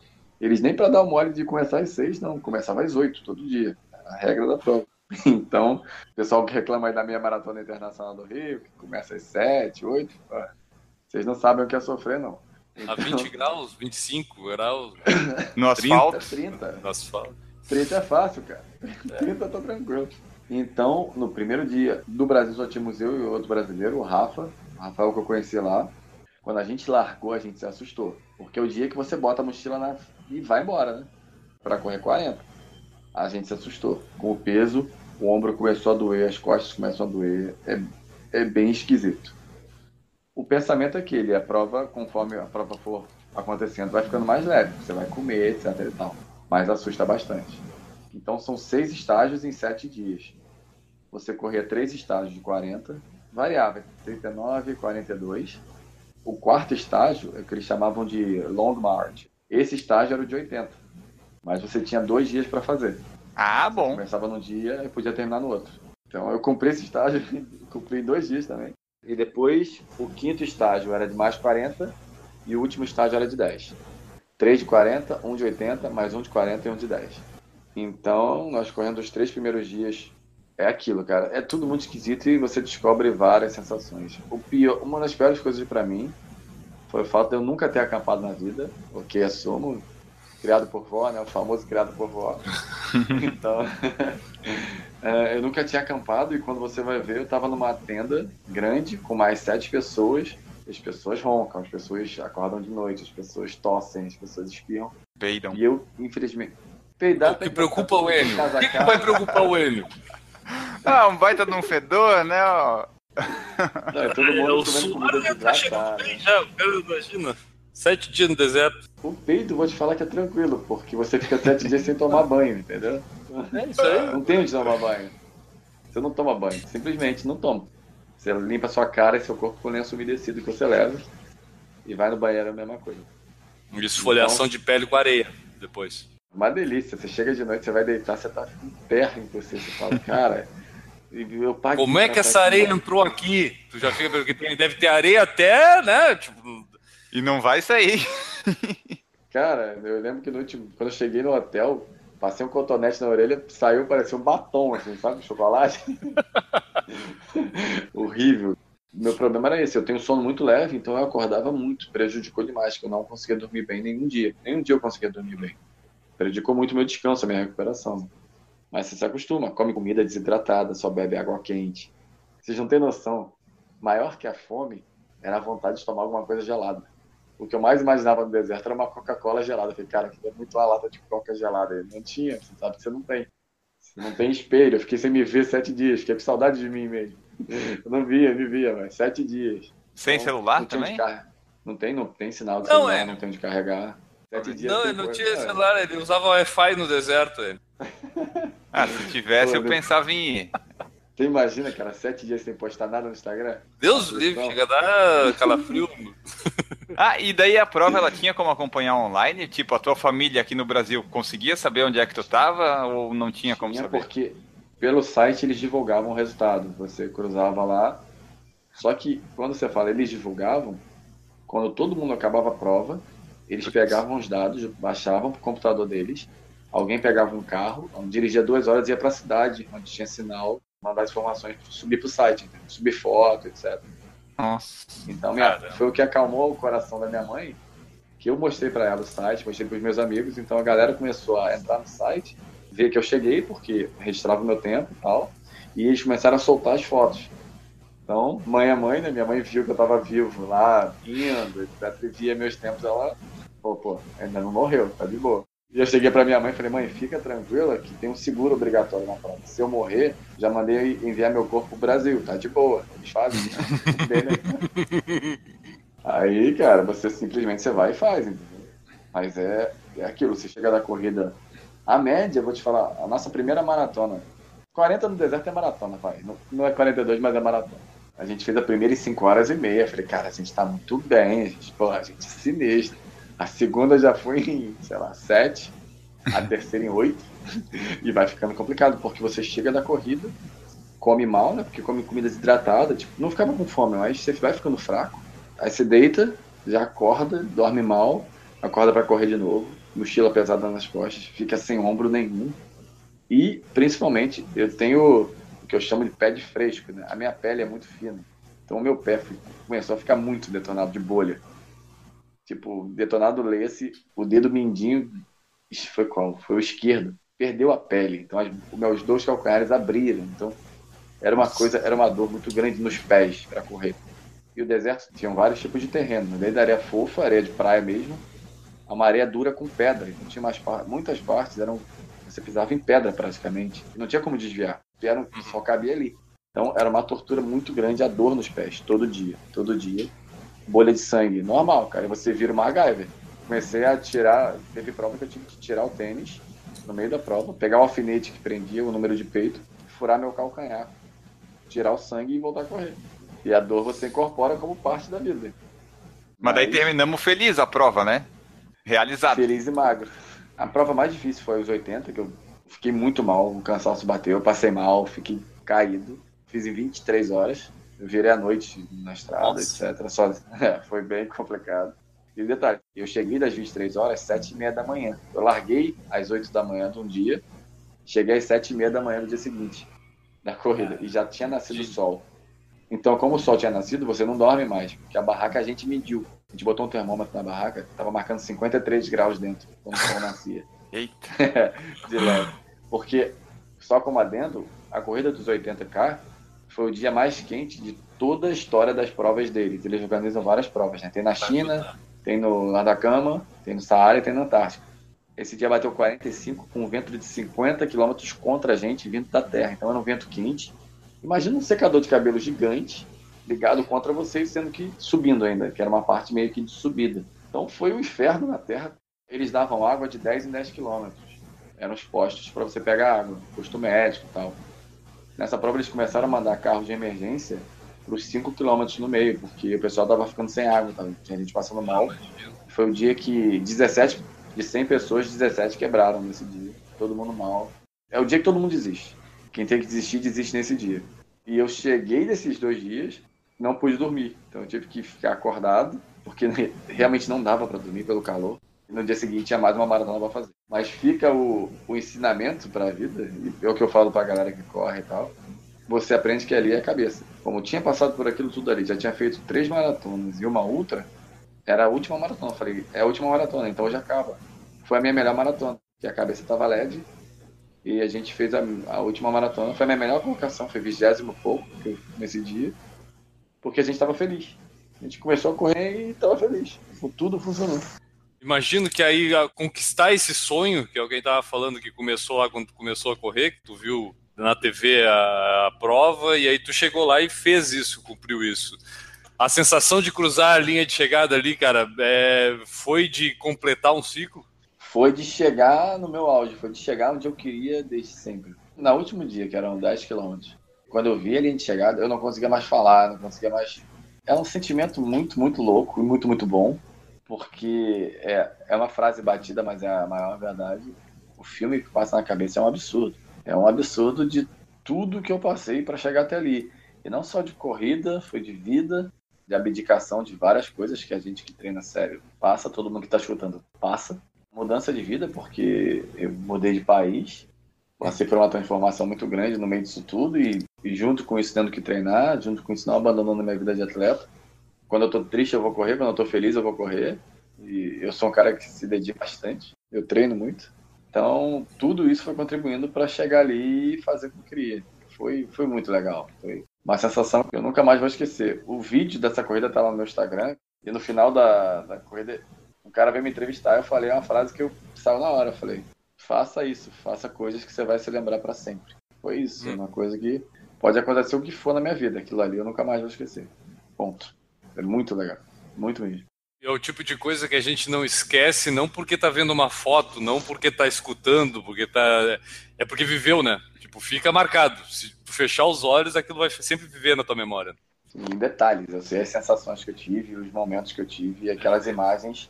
Eles nem para dar o mole de começar às 6, não. Começava às 8 todo dia. A regra da prova. Então, o pessoal que reclama aí da minha maratona internacional do Rio, que começa às 7, 8, vocês não sabem o que é sofrer, não. Então... A 20 graus, 25 graus. No asfalto? 30. No asfalto. 30 é fácil, cara. É. 30 tá tranquilo. Então, no primeiro dia do Brasil só tínhamos eu e outro brasileiro, o Rafa, o Rafael que eu conheci lá. Quando a gente largou, a gente se assustou. Porque é o dia que você bota a mochila na... e vai embora, né? Pra correr 40. A gente se assustou. Com o peso, o ombro começou a doer, as costas começam a doer. É, é bem esquisito. O pensamento é que ele, a prova, conforme a prova for acontecendo, vai ficando mais leve. Você vai comer, etc e tal. Mas assusta bastante. Então são seis estágios em sete dias. Você corria três estágios de 40, variava 39 e 42. O quarto estágio é o que eles chamavam de long march. Esse estágio era o de 80. Mas você tinha dois dias para fazer. Ah, bom. Você começava num dia e podia terminar no outro. Então eu cumpri esse estágio, cumpri dois dias também. E depois o quinto estágio era de mais 40 e o último estágio era de 10. 3 de 40, 1 de 80, mais 1 de 40 e 1 de 10. Então, nós correndo os três primeiros dias, é aquilo, cara. É tudo muito esquisito e você descobre várias sensações. O pior, uma das piores coisas para mim foi o fato de eu nunca ter acampado na vida, porque assumo, criado por vó, né? O famoso criado por vó. então, é, eu nunca tinha acampado e quando você vai ver, eu estava numa tenda grande com mais sete pessoas. As pessoas roncam, as pessoas acordam de noite, as pessoas tossem, as pessoas espirram. Peidam. E eu, infelizmente, Peidar O que preocupa o Enio? O que, que vai preocupar o Enio? Ah, um baita de um fedor, né? ó. Não, é todo É, mundo o comendo suor comida já tá chegando desidratada. bem já, o cara imagina. Sete dias no deserto. O peito, vou te falar que é tranquilo, porque você fica sete dias sem tomar banho, entendeu? É isso aí. Não tem onde tomar banho. Você não toma banho, simplesmente não toma. Você limpa sua cara e seu corpo com lenço umedecido que você leva e vai no banheiro é a mesma coisa. Esfoliação de pele com areia depois. Uma delícia. Você chega de noite, você vai deitar, você tá com terra em você. Você fala, cara, eu paguei Como é que estar essa aqui areia embaixo. entrou aqui? Tu já fica porque tem, deve ter areia até, né? Tipo, E não vai sair. Cara, eu lembro que no último, quando eu cheguei no hotel, passei um cotonete na orelha, saiu, parecia um batom, assim, sabe? Chocolate. Horrível. Meu problema era esse, eu tenho sono muito leve, então eu acordava muito, prejudicou demais, que eu não conseguia dormir bem nenhum dia. Nenhum dia eu conseguia dormir bem. Prejudicou muito meu descanso, a minha recuperação. Mas você se acostuma, come comida desidratada, só bebe água quente. Vocês não têm noção, maior que a fome era a vontade de tomar alguma coisa gelada. O que eu mais imaginava no deserto era uma Coca-Cola gelada. Eu falei, cara, que é muito uma lata de Coca gelada. aí. Não tinha, você sabe que você não tem. Você não tem espelho. Eu fiquei sem me ver sete dias, fiquei com saudade de mim mesmo. Eu não via, me via, mas sete dias. Sem Então, celular não também? car- Não tem, não tem sinal de Não, celular, é. não tem onde carregar. Sete dias não, sem ele não tinha É. celular, ele usava Wi-Fi no deserto. Ele. Ah, se tivesse, eu Pô, pensava em ir. Você imagina, cara, sete dias sem postar nada no Instagram? Deus livre, chega a dar calafrio. Ah, e daí a prova ela tinha como acompanhar online? Tipo, a tua família aqui no Brasil conseguia saber onde é que tu tava ou não tinha como Tinha saber? porque pelo site eles divulgavam o resultado. Você cruzava lá. Só que quando você fala eles divulgavam, quando todo mundo acabava a prova, eles pegavam os dados, baixavam para o computador deles. Alguém pegava um carro, dirigia duas horas e ia para a cidade, onde tinha sinal, mandar as informações, subir para o site, entendeu? subir foto, etc. Nossa. Então minha- foi o que acalmou o coração da minha mãe, que eu mostrei para ela o site, mostrei para os meus amigos, então a galera começou a entrar no site, ver que eu cheguei, porque registrava o meu tempo e tal, e eles começaram a soltar as fotos. Então, mãe a mãe, né? Minha mãe viu que eu tava vivo lá, indo, etc, e via meus tempos, ela falou, pô, ainda não morreu, tá de boa. E eu cheguei pra minha mãe e falei, mãe, fica tranquila que tem um seguro obrigatório na prova. Se eu morrer, já mandei enviar meu corpo pro Brasil, tá de boa. Eles fazem, né? Beleza. Aí, cara, você simplesmente você vai e faz, entendeu? Mas é, é aquilo, você chega da corrida. A média, vou te falar, a nossa primeira maratona. 40 no deserto é maratona, vai. Não, não é 42, mas é maratona. A gente fez a primeira em 5 horas e meia. Falei, cara, a gente tá muito bem, a gente, pô, a gente é sinistro. A segunda já foi em, sei lá, 7. A terceira em 8. E vai ficando complicado, porque você chega da corrida, come mal, né? Porque come comida desidratada, tipo, não ficava com fome, mas você vai ficando fraco. Aí você deita, já acorda, dorme mal, acorda para correr de novo, mochila pesada nas costas, fica sem ombro nenhum. E, principalmente, eu tenho o que eu chamo de pé de fresco, né? A minha pele é muito fina. Então o meu pé começou a ficar muito detonado de bolha. Tipo, detonado lê-se, o dedo mindinho, foi qual? Foi o esquerdo. Perdeu a pele. Então as, os meus dois calcanhares abriram. Então era uma coisa, era uma dor muito grande nos pés para correr. E o deserto tinha vários tipos de terreno, desde areia fofa, areia de praia mesmo, a uma areia dura com pedra. Então tinha mais muitas partes eram você pisava em pedra praticamente, não tinha como desviar. Era, só cabia ali. Então era uma tortura muito grande a dor nos pés, todo dia, todo dia. Bolha de sangue, normal, cara. Você vira uma MacGyver. Comecei a tirar, teve prova que eu tive que tirar o tênis no meio da prova, pegar o alfinete que prendia o número de peito, furar meu calcanhar, tirar o sangue e voltar a correr. E a dor você incorpora como parte da vida. Mas daí terminamos feliz a prova, né? Realizado. Feliz e magro. A prova mais difícil foi os 80, que eu fiquei muito mal, o cansaço bateu, eu passei mal, fiquei caído. Fiz em 23 horas, eu virei à noite na estrada, Nossa. etc. Só, é, foi bem complicado. E detalhe, eu cheguei das 23 horas às 7 e meia da manhã. Eu larguei às 8 da manhã de um dia, cheguei às 7 e meia da manhã no dia seguinte da corrida, e já tinha nascido o sol. Então, como o sol tinha nascido, você não dorme mais, porque a barraca a gente mediu. A gente botou um termômetro na barraca, tava marcando 53 graus dentro, quando o sol nascia. Eita. de leve. Porque, só como adendo, a corrida dos 80K foi o dia mais quente de toda a história das provas deles. Eles organizam várias provas, né? Tem na China, tem no Atacama, tem no Saara e tem na Antártica. Esse dia bateu 45 com um vento de 50 km contra a gente, vindo da terra. Então era um vento quente. Imagina um secador de cabelo gigante ligado contra vocês, sendo que subindo ainda, que era uma parte meio que de subida. Então foi um inferno na terra. Eles davam água de 10 em 10 quilômetros. Eram os postos para você pegar água, posto médico e tal. Nessa prova eles começaram a mandar carros de emergência para os 5 quilômetros no meio, porque o pessoal tava ficando sem água, tava, tinha gente passando mal. Foi o dia que 17 de 100 pessoas, 17 quebraram nesse dia. Todo mundo mal. É o dia que todo mundo desiste. Quem tem que desistir, desiste nesse dia. E eu cheguei desses dois dias, não pude dormir. Então eu tive que ficar acordado, porque realmente não dava para dormir pelo calor. E no dia seguinte tinha mais uma maratona para fazer. Mas fica o, o ensinamento para a vida, e é o que eu falo para a galera que corre e tal. Você aprende que ali é a cabeça. Como tinha passado por aquilo tudo ali, já tinha feito três maratonas e uma ultra, era a última maratona. Eu falei, é a última maratona, então hoje acaba. Foi a minha melhor maratona, que a cabeça estava leve e a gente fez a, a, última maratona. Foi a minha melhor colocação, foi vigésimo pouco nesse dia, porque a gente estava feliz. A gente começou a correr e estava feliz. Tudo funcionou. Imagino que aí conquistar esse sonho, que alguém estava falando que começou lá quando começou a correr, que tu viu na TV a, a, prova e aí tu chegou lá e fez isso, cumpriu isso. A sensação de cruzar a linha de chegada ali, cara, é, foi de completar um ciclo? Foi de chegar no meu auge, foi de chegar onde eu queria desde sempre. No último dia, que eram 10 quilômetros, quando eu vi a linha de chegada, eu não conseguia mais falar, não conseguia mais. É um sentimento muito, muito louco e muito, muito bom porque é, é uma frase batida, mas é a maior verdade. O filme que passa na cabeça é um absurdo. É um absurdo de tudo que eu passei para chegar até ali. E não só de corrida, foi de vida, de abdicação de várias coisas que a gente que treina sério passa, todo mundo que está escutando passa. Mudança de vida, porque eu mudei de país, passei por uma transformação muito grande no meio disso tudo e, e junto com isso tendo que treinar, junto com isso não abandonando minha vida de atleta quando eu tô triste eu vou correr, quando eu tô feliz eu vou correr. E eu sou um cara que se dedica bastante, eu treino muito. Então, tudo isso foi contribuindo para chegar ali e fazer o que eu queria. Foi, foi muito legal. Foi uma sensação que eu nunca mais vou esquecer. O vídeo dessa corrida tá lá no meu Instagram. E no final da, da corrida, o cara veio me entrevistar. Eu falei uma frase que eu saiu na hora. Eu falei: faça isso, faça coisas que você vai se lembrar para sempre. Foi isso. Hum. Uma coisa que pode acontecer o que for na minha vida. Aquilo ali eu nunca mais vou esquecer. Ponto. É muito legal. Muito mesmo. É o tipo de coisa que a gente não esquece, não porque tá vendo uma foto, não porque tá escutando, porque tá. É porque viveu, né? Tipo, fica marcado. Se tu fechar os olhos, aquilo vai sempre viver na tua memória. Em detalhes, eu sei as sensações que eu tive, os momentos que eu tive, e aquelas imagens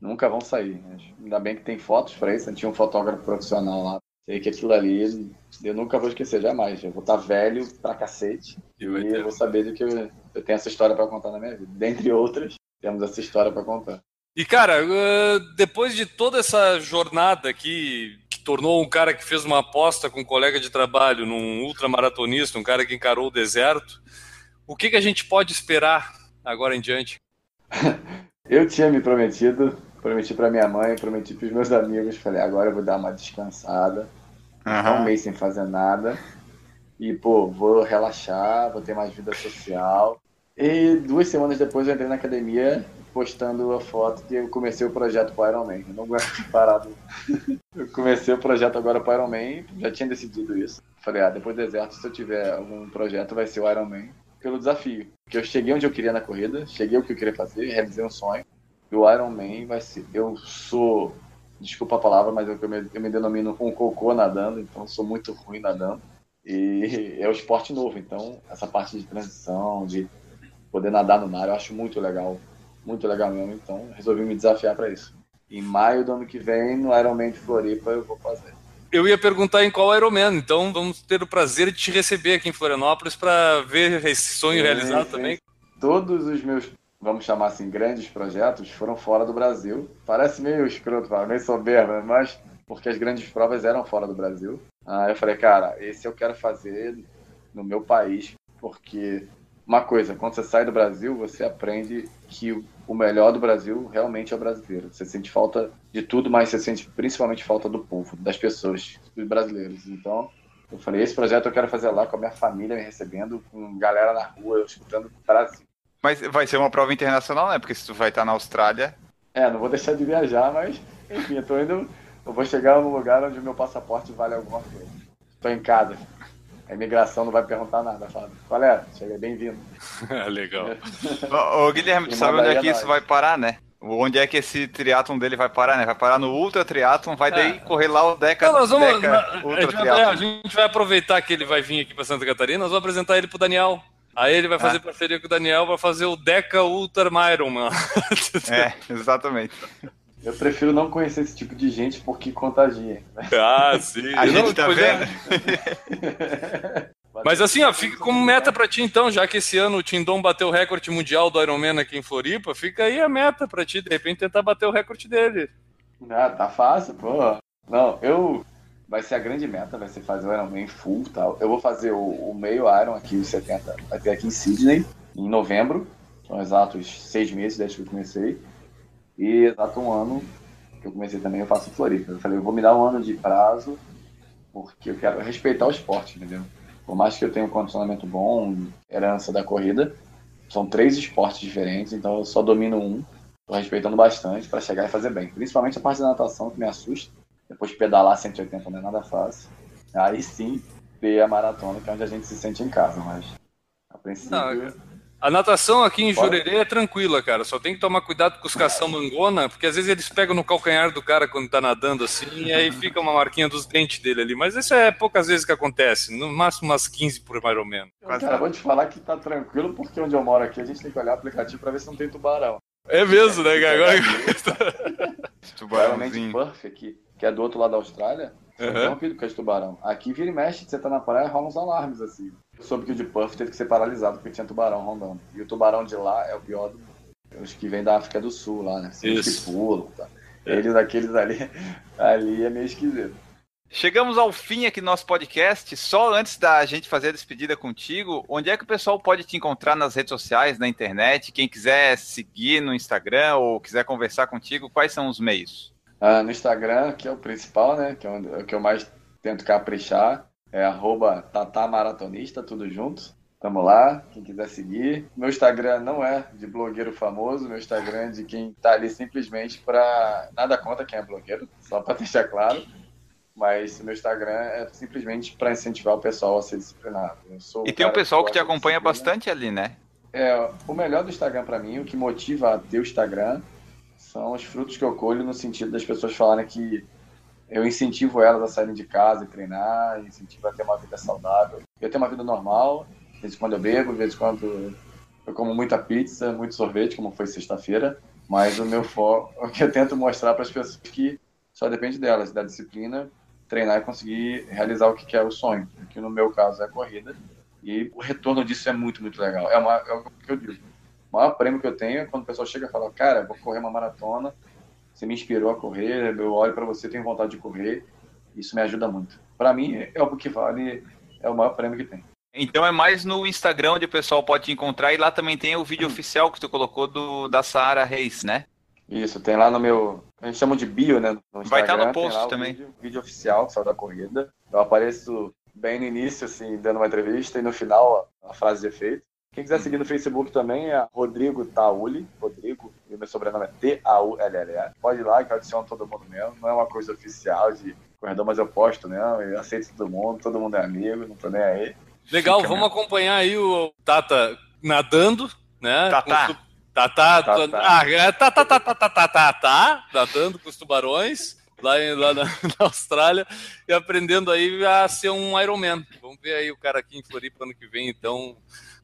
nunca vão sair. Ainda bem que tem fotos para isso, tinha um fotógrafo profissional lá. Sei que aquilo ali eu nunca vou esquecer jamais. Eu vou estar velho pra cacete e eu vou saber de que eu, eu tenho essa história para contar na minha vida. Dentre outras, temos essa história para contar. E cara, depois de toda essa jornada aqui, que tornou um cara que fez uma aposta com um colega de trabalho num ultramaratonista, um cara que encarou o deserto, o que, que a gente pode esperar agora em diante? eu tinha me prometido, prometi para minha mãe, prometi para os meus amigos, falei, agora eu vou dar uma descansada, um mês sem fazer nada. E, pô, vou relaxar, vou ter mais vida social. E duas semanas depois eu entrei na academia postando a foto que eu comecei o projeto para Iron Man. Eu não aguento parado. eu comecei o projeto agora para Iron Man, já tinha decidido isso. Falei, ah, depois do deserto, se eu tiver algum projeto, vai ser o Iron Man. Pelo desafio. Porque eu cheguei onde eu queria na corrida, cheguei o que eu queria fazer, realizei um sonho. E o Iron Man vai ser. Eu sou. Desculpa a palavra, mas eu, eu, me, eu me denomino um cocô nadando, então sou muito ruim nadando. E é o esporte novo, então essa parte de transição, de poder nadar no mar, eu acho muito legal, muito legal mesmo. Então resolvi me desafiar para isso. Em maio do ano que vem, no Ironman de Floripa, eu vou fazer. Eu ia perguntar em qual Ironman, então vamos ter o prazer de te receber aqui em Florianópolis para ver esse sonho sim, realizado sim. também. Todos os meus, vamos chamar assim, grandes projetos foram fora do Brasil. Parece meio escroto, meio soberba, mas porque as grandes provas eram fora do Brasil. Ah, eu falei, cara, esse eu quero fazer no meu país, porque uma coisa, quando você sai do Brasil, você aprende que o melhor do Brasil realmente é o brasileiro. Você sente falta de tudo, mas você sente principalmente falta do povo, das pessoas, dos brasileiros. Então, eu falei, esse projeto eu quero fazer lá com a minha família me recebendo, com galera na rua, escutando Brasil. Mas vai ser uma prova internacional, né? Porque se tu vai estar na Austrália. É, não vou deixar de viajar, mas Enfim, eu tô indo. Eu vou chegar num lugar onde o meu passaporte vale alguma coisa. Tô em casa. A imigração não vai perguntar nada, Fábio. Qual é? Cheguei bem-vindo. Legal. Ô, ô, Guilherme, tu sabe onde é que isso vai parar, né? Onde é que esse triatlon dele vai parar, né? Vai parar no Ultra Triathlon, vai daí correr lá o Deca, Então, nós vamos, Deca na- a, gente vai, a gente vai aproveitar que ele vai vir aqui para Santa Catarina, nós vamos apresentar ele pro Daniel. Aí ele vai fazer Ah. parceria com o Daniel, vai fazer o Deca Ultra Myron, mano. É, exatamente. Eu prefiro não conhecer esse tipo de gente porque contagia. Ah, sim. A gente tá pois é. vendo? Mas assim, ó, fica como meta pra ti então, já que esse ano o Tindom bateu o recorde mundial do Ironman aqui em Floripa, fica aí a meta pra ti, de repente tentar bater o recorde dele. Ah, tá fácil, pô. Não, eu. Vai ser a grande meta, vai ser fazer o Ironman full tal. Eu vou fazer o, o meio Iron aqui, os 70, vai ter aqui em Sydney, em novembro. São exatos seis meses desde que eu comecei. E exato um ano que eu comecei também, eu faço Floripa. Eu falei, eu vou me dar um ano de prazo, porque eu quero respeitar o esporte, entendeu? Por mais que eu tenha um condicionamento bom, herança da corrida, são três esportes diferentes, então eu só domino um. Tô respeitando bastante para chegar e fazer bem. Principalmente a parte da natação que me assusta. Depois de pedalar 180 não é nada fácil. Aí sim, ter a maratona, que é onde a gente se sente em casa, mas a princípio. Não, A natação aqui em Bora. Jurerê é tranquila, cara. Só tem que tomar cuidado com os cação mangona, porque às vezes eles pegam no calcanhar do cara quando tá nadando assim, e aí fica uma marquinha dos dentes dele ali. Mas isso é poucas vezes que acontece, no máximo umas 15 por mais ou menos. Cara, vou te falar que tá tranquilo, porque onde eu moro aqui a gente tem que olhar o aplicativo para ver se não tem tubarão. É mesmo, né, cara? Agora... Realmente Tubarãozinho. Perth aqui, que é do outro lado da Austrália, Uhum. interrompido por causa de tubarão. Aqui vira e mexe, você tá na praia, rola uns alarmes assim. Eu soube que o de Perth teve que ser paralisado porque tinha tubarão rondando. E o tubarão de lá é o pior do os que vêm da África do Sul lá, né? Os Isso. que pulam, tá? Eles, aqueles ali, ali é meio esquisito. Chegamos ao fim aqui do nosso podcast. Só antes da gente fazer a despedida contigo, onde é que o pessoal pode te encontrar nas redes sociais, na internet? Quem quiser seguir no Instagram ou quiser conversar contigo, quais são os meios? Ah, no Instagram, que é o principal, né? Que é é o que eu mais tento caprichar, é arroba tatamaratonista, tudo junto. Tamo lá, quem quiser seguir. Meu Instagram não é de blogueiro famoso, meu Instagram é de quem tá ali simplesmente pra. Nada contra quem é blogueiro, só pra deixar claro. Mas meu Instagram é simplesmente pra incentivar o pessoal a ser disciplinado. E tem um pessoal que te gosta de acompanha bastante ali, né? É, o melhor do Instagram pra mim, o que motiva a ter o Instagram, são os frutos que eu colho no sentido das pessoas falarem que eu incentivo elas a saírem de casa e treinar, incentivo a ter uma vida saudável. Eu tenho uma vida normal, de vez em quando eu bebo, de vez em quando eu como muita pizza, muito sorvete, como foi sexta-feira, mas o meu foco, o que eu tento mostrar para as pessoas que só depende delas, da disciplina, treinar e conseguir realizar o que que é o sonho, que no meu caso é a corrida. E o retorno disso é muito, muito legal. É, uma, é o que eu digo. O maior prêmio que eu tenho é quando o pessoal chega e fala, cara, vou correr uma maratona, você me inspirou a correr, eu olho para você, tenho vontade de correr, isso me ajuda muito. Para mim, é o que vale, é o maior prêmio que tem. Então é mais no Instagram onde o pessoal pode te encontrar e lá também tem o vídeo oficial que tu colocou do, da Saara Reis, né? Isso, tem lá no meu. A gente chama de bio, né? No Vai estar no Instagram, tem post também. Vídeo, vídeo oficial que saiu da corrida. Eu apareço bem no início, assim, dando uma entrevista, e no final a, a frase de efeito. Quem quiser seguir no Facebook também é Rodrigo Tauli. Rodrigo, e meu sobrenome é T-A-U-L-L-E. Pode ir lá que eu adiciono todo mundo mesmo. Não é uma coisa oficial de corredor, mas eu posto mesmo. Eu aceito todo mundo, todo mundo é amigo, não tô nem aí. Legal, Fica vamos mesmo. acompanhar aí o Tata nadando, né? Tata. Ah, é, tá, tá tá, tá tá, tá tá, tá. nadando com os tubarões lá, em, lá na, na, Austrália e aprendendo aí a ser um Ironman. Vamos ver aí o cara aqui em Floripa ano que vem, então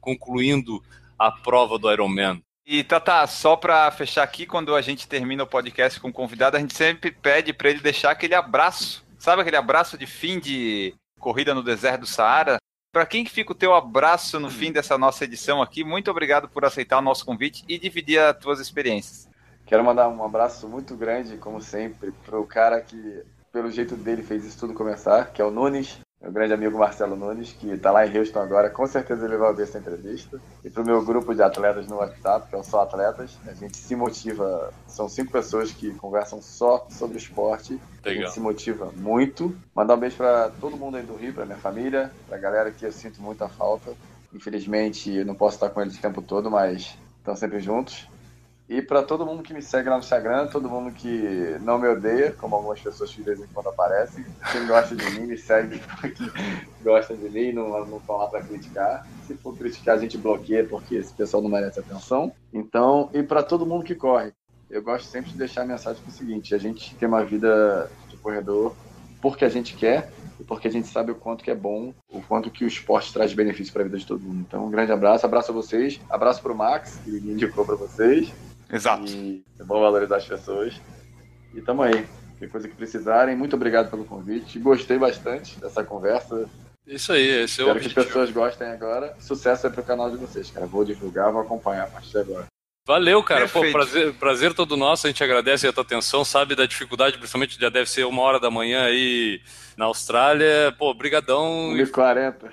concluindo a prova do Ironman. E Tata, só para fechar aqui, quando a gente termina o podcast com o convidado, a gente sempre pede para ele deixar aquele abraço. Sabe aquele abraço de fim de corrida no deserto do Saara? Para quem que fica o teu abraço no fim dessa nossa edição aqui? Muito obrigado por aceitar o nosso convite e dividir as tuas experiências. Quero mandar um abraço muito grande, como sempre, pro cara que, pelo jeito dele, fez isso tudo começar, que é o Nunes, meu grande amigo Marcelo Nunes, que tá lá em Houston agora, com certeza ele vai ouvir essa entrevista. E pro meu grupo de atletas no WhatsApp, que é o Só Atletas, a gente se motiva, são cinco pessoas que conversam só sobre esporte, a Legal. gente se motiva muito. Mandar um beijo pra todo mundo aí do Rio, pra minha família, pra galera que eu sinto muita falta. Infelizmente, eu não posso estar com eles o tempo todo, mas estão sempre juntos. E para todo mundo que me segue lá no Instagram, todo mundo que não me odeia, como algumas pessoas que de vez em quando aparecem, quem gosta de mim, me segue porque gosta de mim, não, não estão lá para criticar. Se for criticar, a gente bloqueia porque esse pessoal não merece atenção. Então, e para todo mundo que corre, eu gosto sempre de deixar a mensagem é o seguinte: a gente tem uma vida de corredor porque a gente quer e porque a gente sabe o quanto que é bom, o quanto que o esporte traz benefícios para a vida de todo mundo. Então, um grande abraço, abraço a vocês, abraço para o Max, que me indicou para vocês. Exato. E é bom valorizar as pessoas. E tamo aí. Qualquer coisa que precisarem, muito obrigado pelo convite. Gostei bastante dessa conversa. Isso aí, esse é Espero o que objetivo. as pessoas gostem agora. Sucesso aí pro canal de vocês, cara. Vou divulgar, vou acompanhar a partir de agora. Valeu, cara. Pô, prazer, prazer todo nosso. A gente agradece a tua atenção, sabe da dificuldade, principalmente já deve ser uma hora da manhã aí na Austrália. Pô, brigadão. 1h40.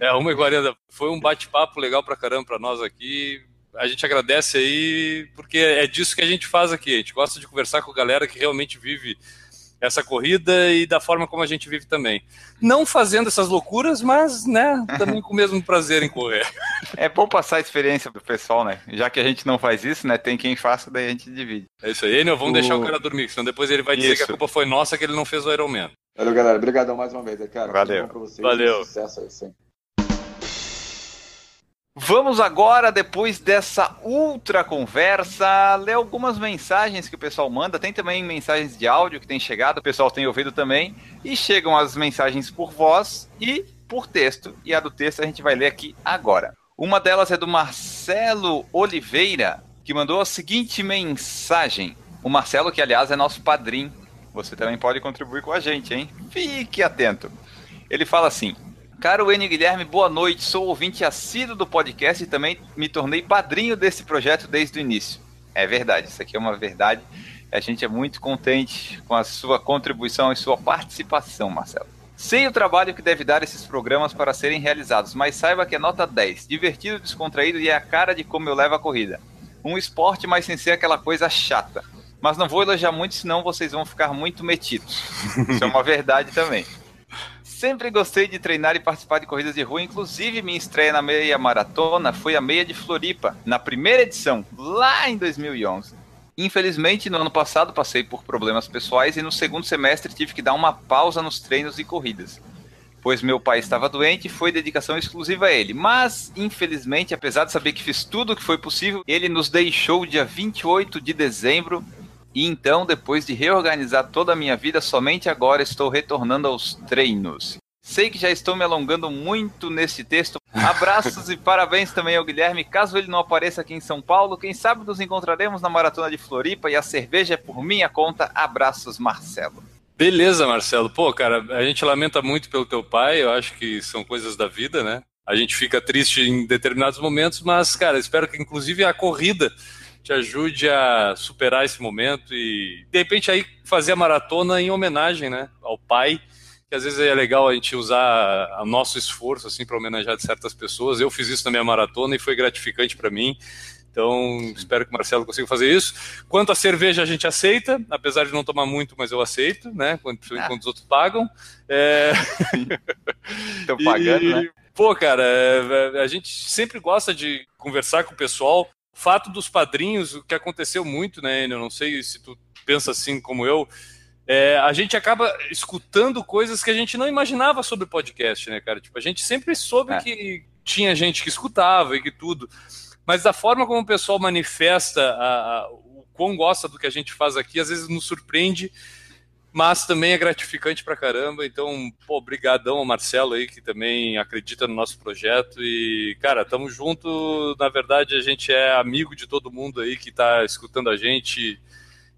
É, 1h40. Foi um bate-papo legal pra caramba pra nós aqui. A gente agradece aí, porque é disso que a gente faz aqui. A gente gosta de conversar com a galera que realmente vive essa corrida e da forma como a gente vive também. Não fazendo essas loucuras, mas, né, também com o mesmo prazer em correr. É bom passar a experiência pro pessoal, né? Já que a gente não faz isso, né? Tem quem faça, daí a gente divide. É isso aí, Enio, vamos O- deixar o cara dormir, senão depois ele vai dizer que Isso. a culpa foi nossa que ele não fez o Ironman. Valeu, galera. Obrigadão mais uma vez, cara. Valeu. Vocês. Valeu. Sucesso aí sempre. Vamos agora, depois dessa ultra conversa, ler algumas mensagens que o pessoal manda. Tem também mensagens de áudio que tem chegado, o pessoal tem ouvido também. E chegam as mensagens por voz e por texto. E a do texto a gente vai ler aqui agora. Uma delas é do Marcelo Oliveira, que mandou a seguinte mensagem. O Marcelo, que aliás é nosso padrinho. Você também pode contribuir com a gente, hein? Fique atento. Ele fala assim: Caro Enio Guilherme, boa noite. Sou ouvinte assíduo do podcast e também me tornei padrinho desse projeto desde o início. É verdade, isso aqui é uma verdade. A gente é muito contente com a sua contribuição e sua participação, Marcelo. Sei o trabalho que deve dar esses programas para serem realizados, mas saiba que é nota 10. Divertido, descontraído e é a cara de como eu levo a corrida. Um esporte, mas sem ser aquela coisa chata. Mas não vou elogiar muito, senão vocês vão ficar muito metidos. Isso é uma verdade também. Sempre gostei de treinar e participar de corridas de rua, inclusive minha estreia na meia maratona foi a meia de Floripa, na primeira edição, lá em 2011. Infelizmente, no ano passado passei por problemas pessoais e no segundo semestre tive que dar uma pausa nos treinos e corridas. Pois meu pai estava doente e foi dedicação exclusiva a ele. Mas, infelizmente, apesar de saber que fiz tudo o que foi possível, ele nos deixou dia 28 de dezembro e então, depois de reorganizar toda a minha vida, somente agora estou retornando aos treinos. Sei que já estou me alongando muito nesse texto. Abraços e parabéns também ao Guilherme. Caso ele não apareça aqui em São Paulo, quem sabe nos encontraremos na Maratona de Floripa e a cerveja é por minha conta. Abraços, Marcelo. Beleza, Marcelo. Pô, cara, a gente lamenta muito pelo teu pai, eu acho que são coisas da vida, né? A gente fica triste em determinados momentos, mas, cara, espero que inclusive a corrida te ajude a superar esse momento e, de repente, aí fazer a maratona em homenagem, né, ao pai, que às vezes é legal a gente usar o nosso esforço, assim, para homenagear certas pessoas. Eu fiz isso na minha maratona e foi gratificante para mim. Então, espero que o Marcelo consiga fazer isso. Quanto à cerveja, a gente aceita, apesar de não tomar muito, mas eu aceito, né? Quando, Ah. os outros pagam. É... Estão pagando, E, né? Pô, cara, é, a gente sempre gosta de conversar com o pessoal. O fato dos padrinhos, o que aconteceu muito, né, Enio? Eu não sei se tu pensa assim como eu. é, a gente acaba escutando coisas que a gente não imaginava sobre podcast, né, cara? Tipo, a gente sempre soube É. que tinha gente que escutava e que tudo. Mas da forma como o pessoal manifesta a- a- o quão gosta do que a gente faz aqui, às vezes nos surpreende, mas também é gratificante pra caramba. Então, pô, brigadão ao Marcelo aí, que também acredita no nosso projeto. E, cara, tamo junto. Na verdade, a gente é amigo de todo mundo aí que tá escutando a gente.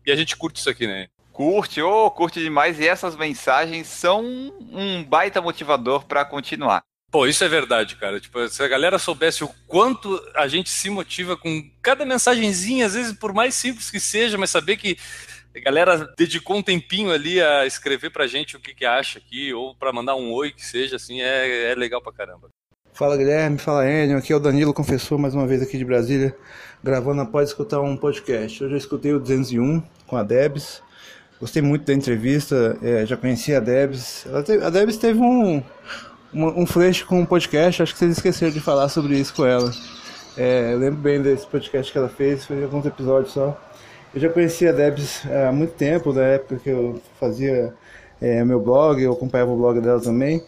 E a gente curte isso aqui, né? Curte, ô, curte demais. E essas mensagens são um baita motivador para continuar. Pô, isso é verdade, cara. Tipo, se a galera soubesse o quanto a gente se motiva com cada mensagenzinha, às vezes por mais simples que seja, mas saber que a galera dedicou um tempinho ali a escrever pra gente o que, que acha aqui, ou pra mandar um oi que seja, assim, é, é legal pra caramba. Fala Guilherme, fala Enio, aqui é o Danilo Confessor, mais uma vez aqui de Brasília, gravando após escutar um podcast. Hoje eu escutei o 201 com a Debs, gostei muito da entrevista, é, já conheci a Debs. Teve- a Debs teve um, uma- um flash com um podcast, acho que vocês esqueceram de falar sobre isso com ela. É, eu lembro bem desse podcast que ela fez, foi alguns episódios só. Eu já conhecia a Debs há muito tempo, da época que eu fazia é, meu blog, eu acompanhava o blog dela também,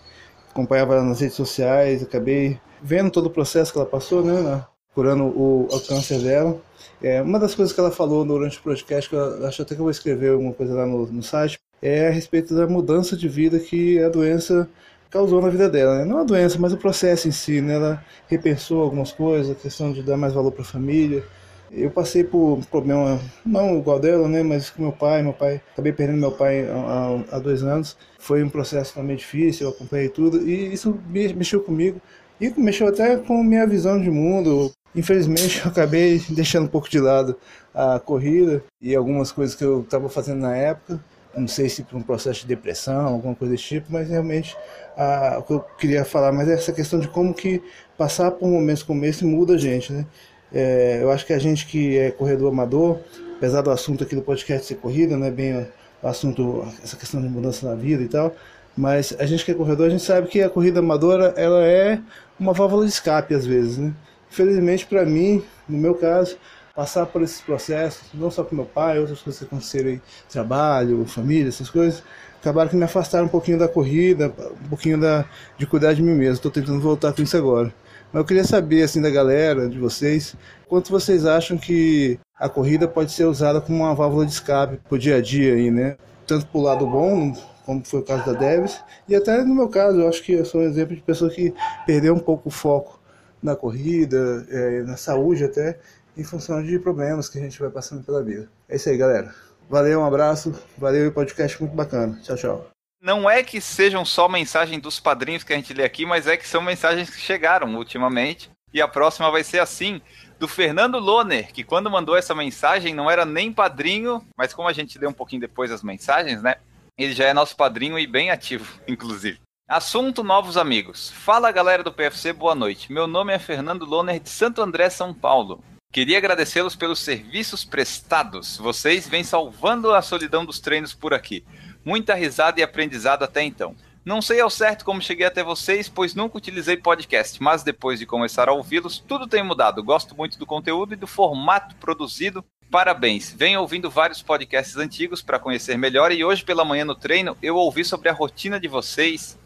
acompanhava ela nas redes sociais, acabei vendo todo o processo que ela passou, né, curando o, o câncer dela. É, uma das coisas que ela falou durante o podcast, que eu acho até que eu vou escrever alguma coisa lá no, no site, é a respeito da mudança de vida que a doença causou na vida dela. Né? Não a doença, mas o processo em si. Né? Ela repensou algumas coisas, a questão de dar mais valor para a família. Eu passei por problema, não igual dela, né, mas com meu pai. Meu pai, acabei perdendo meu pai há, há dois anos. Foi um processo também difícil, eu acompanhei tudo e isso mexeu comigo. E mexeu até com minha visão de mundo. Infelizmente, eu acabei deixando um pouco de lado a corrida e algumas coisas que eu estava fazendo na época não sei se por um processo de depressão, alguma coisa desse tipo, mas realmente a, o que eu queria falar mais é essa questão de como que passar por momentos como esse muda a gente, né? É, eu acho que a gente que é corredor amador, apesar do assunto aqui do podcast ser corrida, não é bem o assunto, essa questão de mudança na vida e tal, mas a gente que é corredor, a gente sabe que a corrida amadora, ela é uma válvula de escape às vezes, né? Infelizmente para mim, no meu caso, passar por esses processos, não só com meu pai, outras coisas que aconteceram aí, trabalho, família, essas coisas, acabaram que me afastaram um pouquinho da corrida, um pouquinho da, de cuidar de mim mesmo. Estou tentando voltar com isso agora. Mas eu queria saber, assim, da galera, de vocês, quanto vocês acham que a corrida pode ser usada como uma válvula de escape pro dia a dia aí, né? Tanto pro lado bom, como foi o caso da Deves, e até no meu caso, eu acho que eu sou um exemplo de pessoa que perdeu um pouco o foco na corrida, é, na saúde até, em função de problemas que a gente vai passando pela vida. É isso aí, galera. Valeu, um abraço. Valeu, podcast muito bacana. Tchau, tchau. Não é que sejam só mensagens dos padrinhos que a gente lê aqui, mas é que são mensagens que chegaram ultimamente. E a próxima vai ser assim, do Fernando Loner, que quando mandou essa mensagem não era nem padrinho, mas como a gente lê um pouquinho depois as mensagens, né? Ele já é nosso padrinho e bem ativo, inclusive. Assunto Novos Amigos. Fala galera do PFC, boa noite. Meu nome é Fernando Loner de Santo André, São Paulo. Queria agradecê-los pelos serviços prestados. Vocês vêm salvando a solidão dos treinos por aqui. Muita risada e aprendizado até então. Não sei ao certo como cheguei até vocês, pois nunca utilizei podcast, mas depois de começar a ouvi-los, tudo tem mudado. Gosto muito do conteúdo e do formato produzido. Parabéns. Venho ouvindo vários podcasts antigos para conhecer melhor e hoje pela manhã no treino eu ouvi sobre a rotina de vocês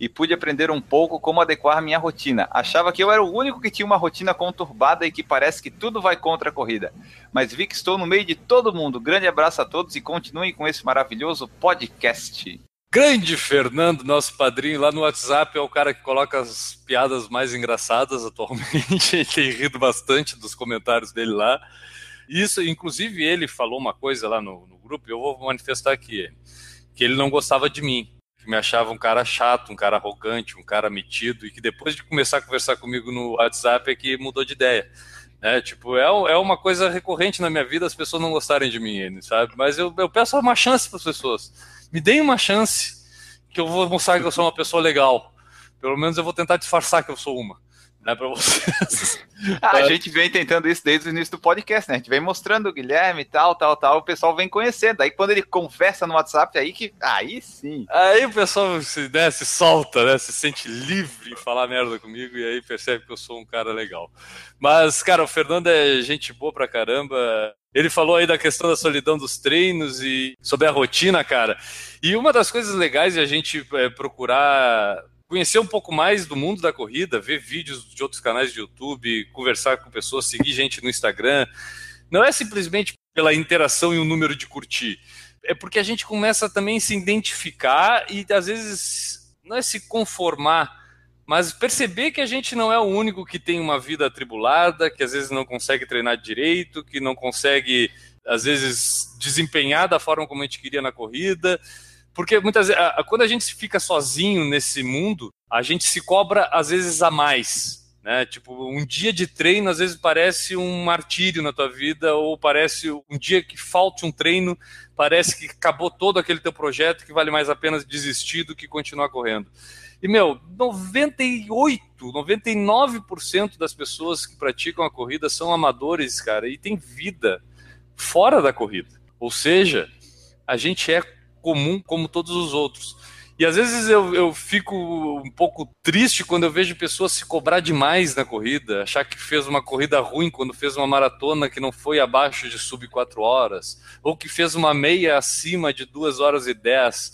e pude aprender um pouco como adequar minha rotina. Achava que eu era o único que tinha uma rotina conturbada e que parece que tudo vai contra a corrida. Mas vi que estou no meio de todo mundo. Grande abraço a todos e continuem com esse maravilhoso podcast. Grande Fernando, nosso padrinho lá no WhatsApp, é o cara que coloca as piadas mais engraçadas atualmente. ele tem rido bastante dos comentários dele lá. Isso, inclusive, ele falou uma coisa lá no, no grupo, eu vou manifestar aqui, que ele não gostava de mim me achava um cara chato, um cara arrogante, um cara metido, e que depois de começar a conversar comigo no WhatsApp é que mudou de ideia. É, tipo, é, é uma coisa recorrente na minha vida as pessoas não gostarem de mim, sabe? Mas eu, eu peço uma chance para as pessoas. Me deem uma chance que eu vou mostrar que eu sou uma pessoa legal. Pelo menos eu vou tentar disfarçar que eu sou uma né, para vocês. a gente vem tentando isso desde o início do podcast, né? A gente vem mostrando o Guilherme e tal, tal, tal, o pessoal vem conhecendo. Aí quando ele conversa no WhatsApp, aí que. Aí sim. Aí o pessoal se, né, se solta, né? Se sente livre em falar merda comigo e aí percebe que eu sou um cara legal. Mas, cara, o Fernando é gente boa pra caramba. Ele falou aí da questão da solidão dos treinos e sobre a rotina, cara. E uma das coisas legais é a gente é, procurar conhecer um pouco mais do mundo da corrida, ver vídeos de outros canais de YouTube, conversar com pessoas, seguir gente no Instagram. Não é simplesmente pela interação e o número de curtir. É porque a gente começa também a se identificar e às vezes não é se conformar, mas perceber que a gente não é o único que tem uma vida atribulada, que às vezes não consegue treinar direito, que não consegue às vezes desempenhar da forma como a gente queria na corrida porque muitas vezes, quando a gente fica sozinho nesse mundo, a gente se cobra às vezes a mais. Né? Tipo, um dia de treino às vezes parece um martírio na tua vida, ou parece um dia que falta um treino, parece que acabou todo aquele teu projeto que vale mais a pena desistir do que continuar correndo. E, meu, 98, 99% das pessoas que praticam a corrida são amadores, cara, e tem vida fora da corrida. Ou seja, a gente é comum como todos os outros. E às vezes eu, eu fico um pouco triste quando eu vejo pessoas se cobrar demais na corrida, achar que fez uma corrida ruim quando fez uma maratona que não foi abaixo de sub 4 horas, ou que fez uma meia acima de 2 horas e 10.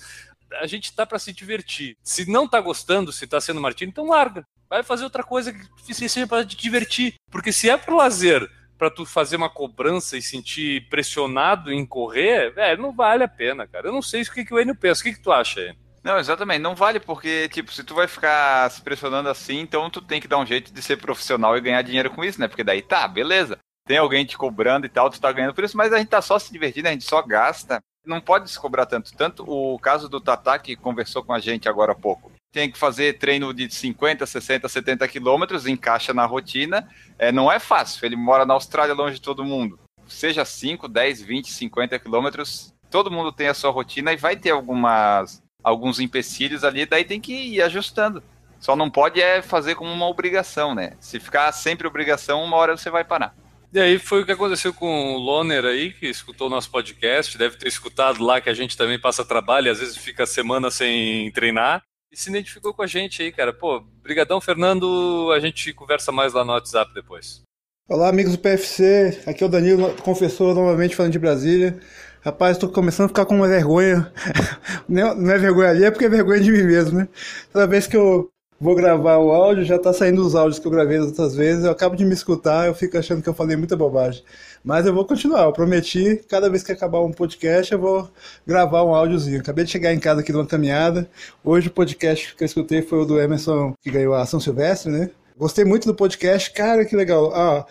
A gente está para se divertir. Se não está gostando, se está sendo martírio, então larga. Vai fazer outra coisa que seja para te divertir. Porque se é pro lazer, para tu fazer uma cobrança e sentir pressionado em correr, velho, não vale a pena, cara. Eu não sei o que, que o Enio pensa. O que, que tu acha, Enio? Não, exatamente. Não vale porque, tipo, se tu vai ficar se pressionando assim, então tu tem que dar um jeito de ser profissional e ganhar dinheiro com isso, né? Porque daí tá, beleza. Tem alguém te cobrando e tal, tu tá ganhando por isso, mas a gente tá só se divertindo, a gente só gasta. Não pode se cobrar tanto. Tanto o caso do Tata, que conversou com a gente agora há pouco. Tem que fazer treino de 50, 60, 70 quilômetros, encaixa na rotina. É, não é fácil. Ele mora na Austrália, longe de todo mundo. Seja 5, 10, 20, 50 quilômetros, todo mundo tem a sua rotina e vai ter algumas alguns empecilhos ali, daí tem que ir ajustando. Só não pode é fazer como uma obrigação, né? Se ficar sempre obrigação, uma hora você vai parar. E aí foi o que aconteceu com o Loner aí, que escutou o nosso podcast, deve ter escutado lá que a gente também passa trabalho e às vezes fica semana sem treinar. E se identificou com a gente aí, cara. Pô, brigadão, Fernando. A gente conversa mais lá no WhatsApp depois. Olá, amigos do PFC. Aqui é o Danilo, confessor, novamente falando de Brasília. Rapaz, estou começando a ficar com uma vergonha. Não é vergonha ali, é porque é vergonha de mim mesmo, né? Toda vez que eu vou gravar o áudio, já tá saindo os áudios que eu gravei outras vezes. Eu acabo de me escutar, eu fico achando que eu falei muita bobagem. Mas eu vou continuar, eu prometi, cada vez que acabar um podcast, eu vou gravar um áudiozinho. Acabei de chegar em casa aqui de uma caminhada. Hoje o podcast que eu escutei foi o do Emerson, que ganhou a São Silvestre, né? Gostei muito do podcast, cara, que legal. Ah,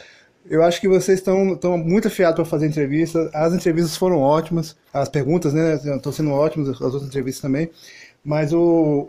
eu acho que vocês estão, muito afiados para fazer entrevista. As entrevistas foram ótimas, as perguntas, né, estão sendo ótimas, as outras entrevistas também. Mas o,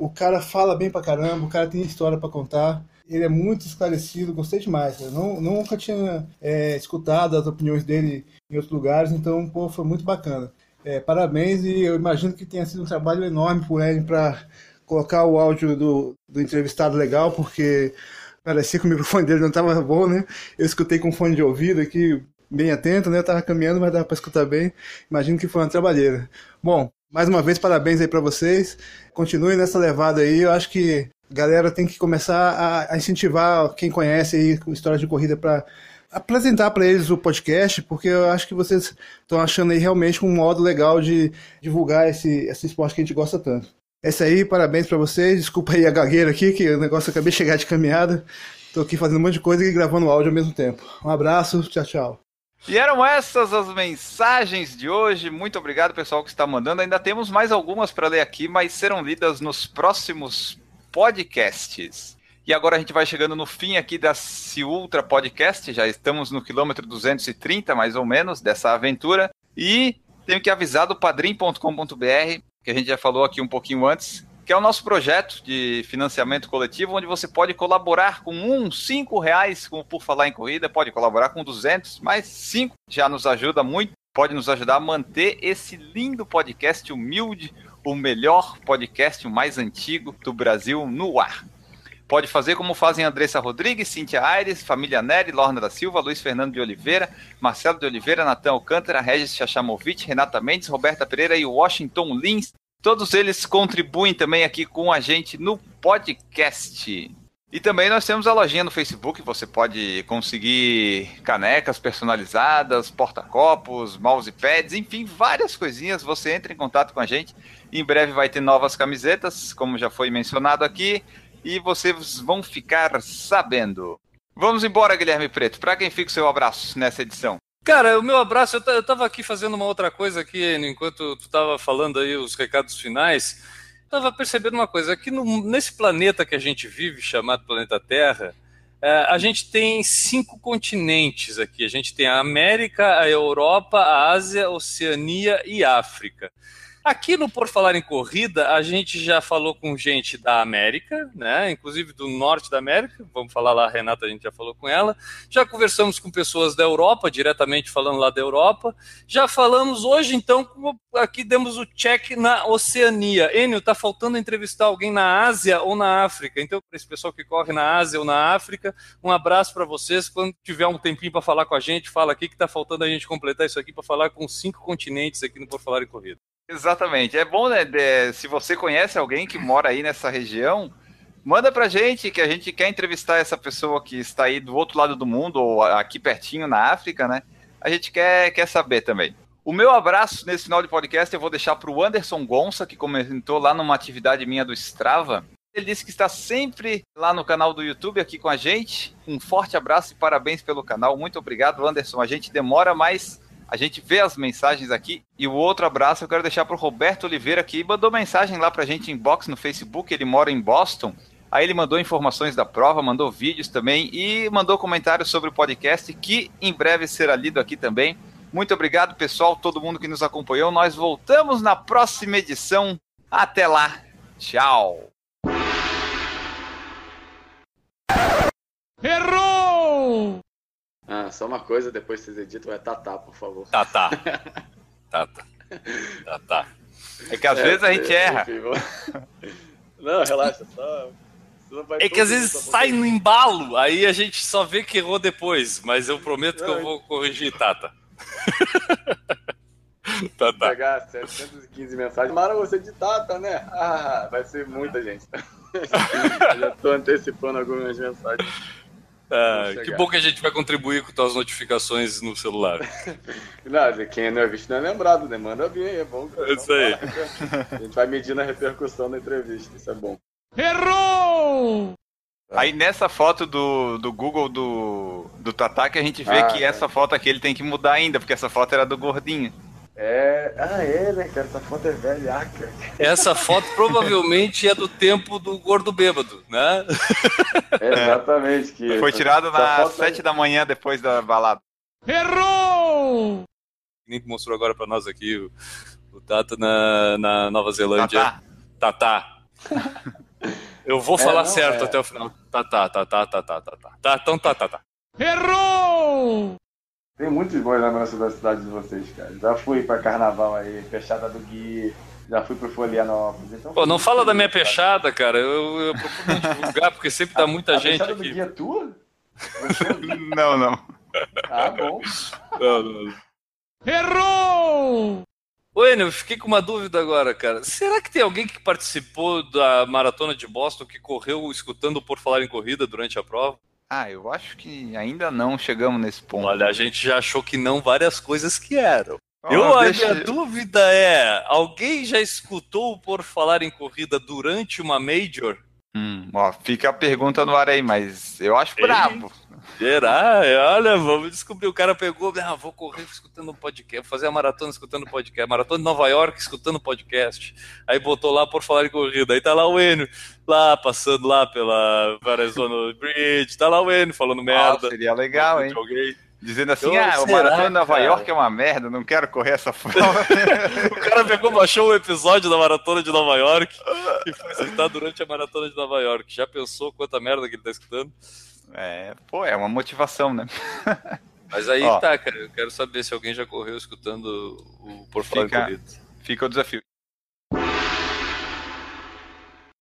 o cara fala bem pra caramba, o cara tem história para contar. Ele é muito esclarecido, gostei demais. Eu não, nunca tinha é, escutado as opiniões dele em outros lugares, então pô, foi muito bacana. É, parabéns e eu imagino que tenha sido um trabalho enorme por ele para colocar o áudio do, do entrevistado legal, porque parecia que o microfone dele não estava bom, né? Eu escutei com fone de ouvido aqui, bem atento, né? Eu tava caminhando, mas dava para escutar bem. Imagino que foi uma trabalheira. Bom, mais uma vez, parabéns aí para vocês. Continuem nessa levada aí. Eu acho que galera tem que começar a, incentivar quem conhece aí histórias de corrida para apresentar para eles o podcast, porque eu acho que vocês estão achando aí realmente um modo legal de divulgar esse, esse esporte que a gente gosta tanto. É isso aí, parabéns para vocês. Desculpa aí a gagueira aqui, que o negócio acabei de chegar de caminhada. Tô aqui fazendo um monte de coisa e gravando áudio ao mesmo tempo. Um abraço, tchau, tchau. E eram essas as mensagens de hoje. Muito obrigado, pessoal, que está mandando. Ainda temos mais algumas para ler aqui, mas serão lidas nos próximos podcasts. E agora a gente vai chegando no fim aqui da Ultra Podcast. Já estamos no quilômetro 230, mais ou menos, dessa aventura. E tenho que avisar do padrim.com.br que a gente já falou aqui um pouquinho antes, que é o nosso projeto de financiamento coletivo, onde você pode colaborar com um, cinco reais, como por falar em corrida, pode colaborar com 200, mas cinco já nos ajuda muito, pode nos ajudar a manter esse lindo podcast humilde, o melhor podcast, o mais antigo do Brasil no ar. Pode fazer como fazem Andressa Rodrigues, Cíntia Aires, Família Neri, Lorna da Silva, Luiz Fernando de Oliveira, Marcelo de Oliveira, Natan Alcântara, Regis Chachamovic, Renata Mendes, Roberta Pereira e Washington Lins. Todos eles contribuem também aqui com a gente no podcast. E também nós temos a lojinha no Facebook, você pode conseguir canecas personalizadas, porta-copos, mousepads, enfim, várias coisinhas. Você entra em contato com a gente. Em breve vai ter novas camisetas, como já foi mencionado aqui e vocês vão ficar sabendo. Vamos embora, Guilherme Preto. Para quem fica o seu abraço nessa edição? Cara, o meu abraço, eu estava aqui fazendo uma outra coisa aqui, enquanto tu estava falando aí os recados finais, estava percebendo uma coisa, aqui no, nesse planeta que a gente vive, chamado planeta Terra, é, a gente tem cinco continentes aqui. A gente tem a América, a Europa, a Ásia, a Oceania e a África. Aqui no Por Falar em Corrida, a gente já falou com gente da América, né? Inclusive do norte da América. Vamos falar lá, a Renata, a gente já falou com ela. Já conversamos com pessoas da Europa, diretamente falando lá da Europa. Já falamos hoje, então, aqui demos o check na Oceania. Enio, tá faltando entrevistar alguém na Ásia ou na África. Então, para esse pessoal que corre na Ásia ou na África, um abraço para vocês. Quando tiver um tempinho para falar com a gente, fala aqui que tá faltando a gente completar isso aqui para falar com cinco continentes aqui no Por Falar em Corrida. Exatamente. É bom, né? de- se você conhece alguém que mora aí nessa região, manda pra gente que a gente quer entrevistar essa pessoa que está aí do outro lado do mundo ou aqui pertinho na África, né? A gente quer, quer saber também. O meu abraço nesse final de podcast eu vou deixar para o Anderson Gonça, que comentou lá numa atividade minha do Strava. Ele disse que está sempre lá no canal do YouTube aqui com a gente. Um forte abraço e parabéns pelo canal. Muito obrigado, Anderson. A gente demora, mas a gente vê as mensagens aqui. E o outro abraço eu quero deixar para o Roberto Oliveira, que mandou mensagem lá para a gente em box no Facebook. Ele mora em Boston. Aí ele mandou informações da prova, mandou vídeos também e mandou comentários sobre o podcast, que em breve será lido aqui também. Muito obrigado, pessoal, todo mundo que nos acompanhou. Nós voltamos na próxima edição. Até lá. Tchau. Errou! Ah, só uma coisa, depois vocês editam, é Tatá, por favor. Tá, tá. Tá, tá. Tá, tá. É que às vezes a gente é, erra. enfim, vou- Não, relaxa, só. não É que às vezes sai no embalo, aí a gente só vê que errou depois, mas eu prometo que eu vou corrigir, Tata. tá, tá. pegar 715 mensagens. Mara, você de Tata, né? Ah, vai ser muita gente. Já tô antecipando algumas mensagens. Ah, que bom que a gente vai contribuir com tuas notificações no celular. Não, quem não é visto não é lembrado, né? Manda bem, é bom. É isso aí. A gente vai medindo a repercussão da entrevista, isso é bom. Errou! Aí nessa foto do, do Google do, do Tatá que a gente vê Ah, que é. essa foto aqui ele tem que mudar ainda, porque essa foto era do gordinho. É. Ah, é, né, cara? Essa foto é velhaca. Essa foto provavelmente é do tempo do gordo bêbado, né? É, exatamente. Que Foi nas foto é- 7 da manhã depois da balada. Errou! Nem que mostrou agora pra nós aqui o, o Tata na, na Nova Zelândia. Tatá. Tatá. Eu vou falar não, certo é. até o final. Tatá, tatá, tatá, tatá. Tá, então tá, tá, tá. Errou! Tem muitos bons lembranças da cidade de vocês, cara. Já fui pra carnaval aí, fechada do Gui, já fui pro Folianópolis. Então Pô, não fala da minha peixada, cara. Eu, eu procuro divulgar, porque sempre dá muita A gente fechada do aqui. Gui é tua? Não, não. Ah, bom. Não, não. Errou! Ô, Enio, eu fiquei com uma dúvida agora, cara. Será que tem alguém que participou da maratona de Boston que correu escutando por falar em corrida durante a prova? Ah, eu acho que ainda não chegamos nesse ponto. Olha, a gente já achou que não várias coisas que eram. Eu, a minha dúvida é: alguém já escutou o por falar em corrida durante uma Major? Hum, ó, fica a pergunta no ar aí, mas eu acho Ei. brabo. Será? Olha, vamos descobrir. O cara pegou, ah, vou correr escutando um podcast, vou fazer a maratona escutando podcast, maratona de Nova York escutando podcast. Aí botou lá por falar em corrida. Aí tá lá o Enio, lá passando lá pela Arizona Bridge, tá lá o Enio falando Ah, merda. seria legal, hein? Alguém. Dizendo assim, Então, ah, o Maratona de Nova cara? York é uma merda, não quero correr essa prova. O cara pegou, baixou o episódio da Maratona de Nova York e foi escutar durante a Maratona de Nova York. Já pensou quanta merda que ele tá escutando? é, pô, é uma motivação, né? Mas aí Ó. tá, cara. Eu quero saber se alguém já correu escutando o Por Falar Fica- Corrida. Fica o desafio.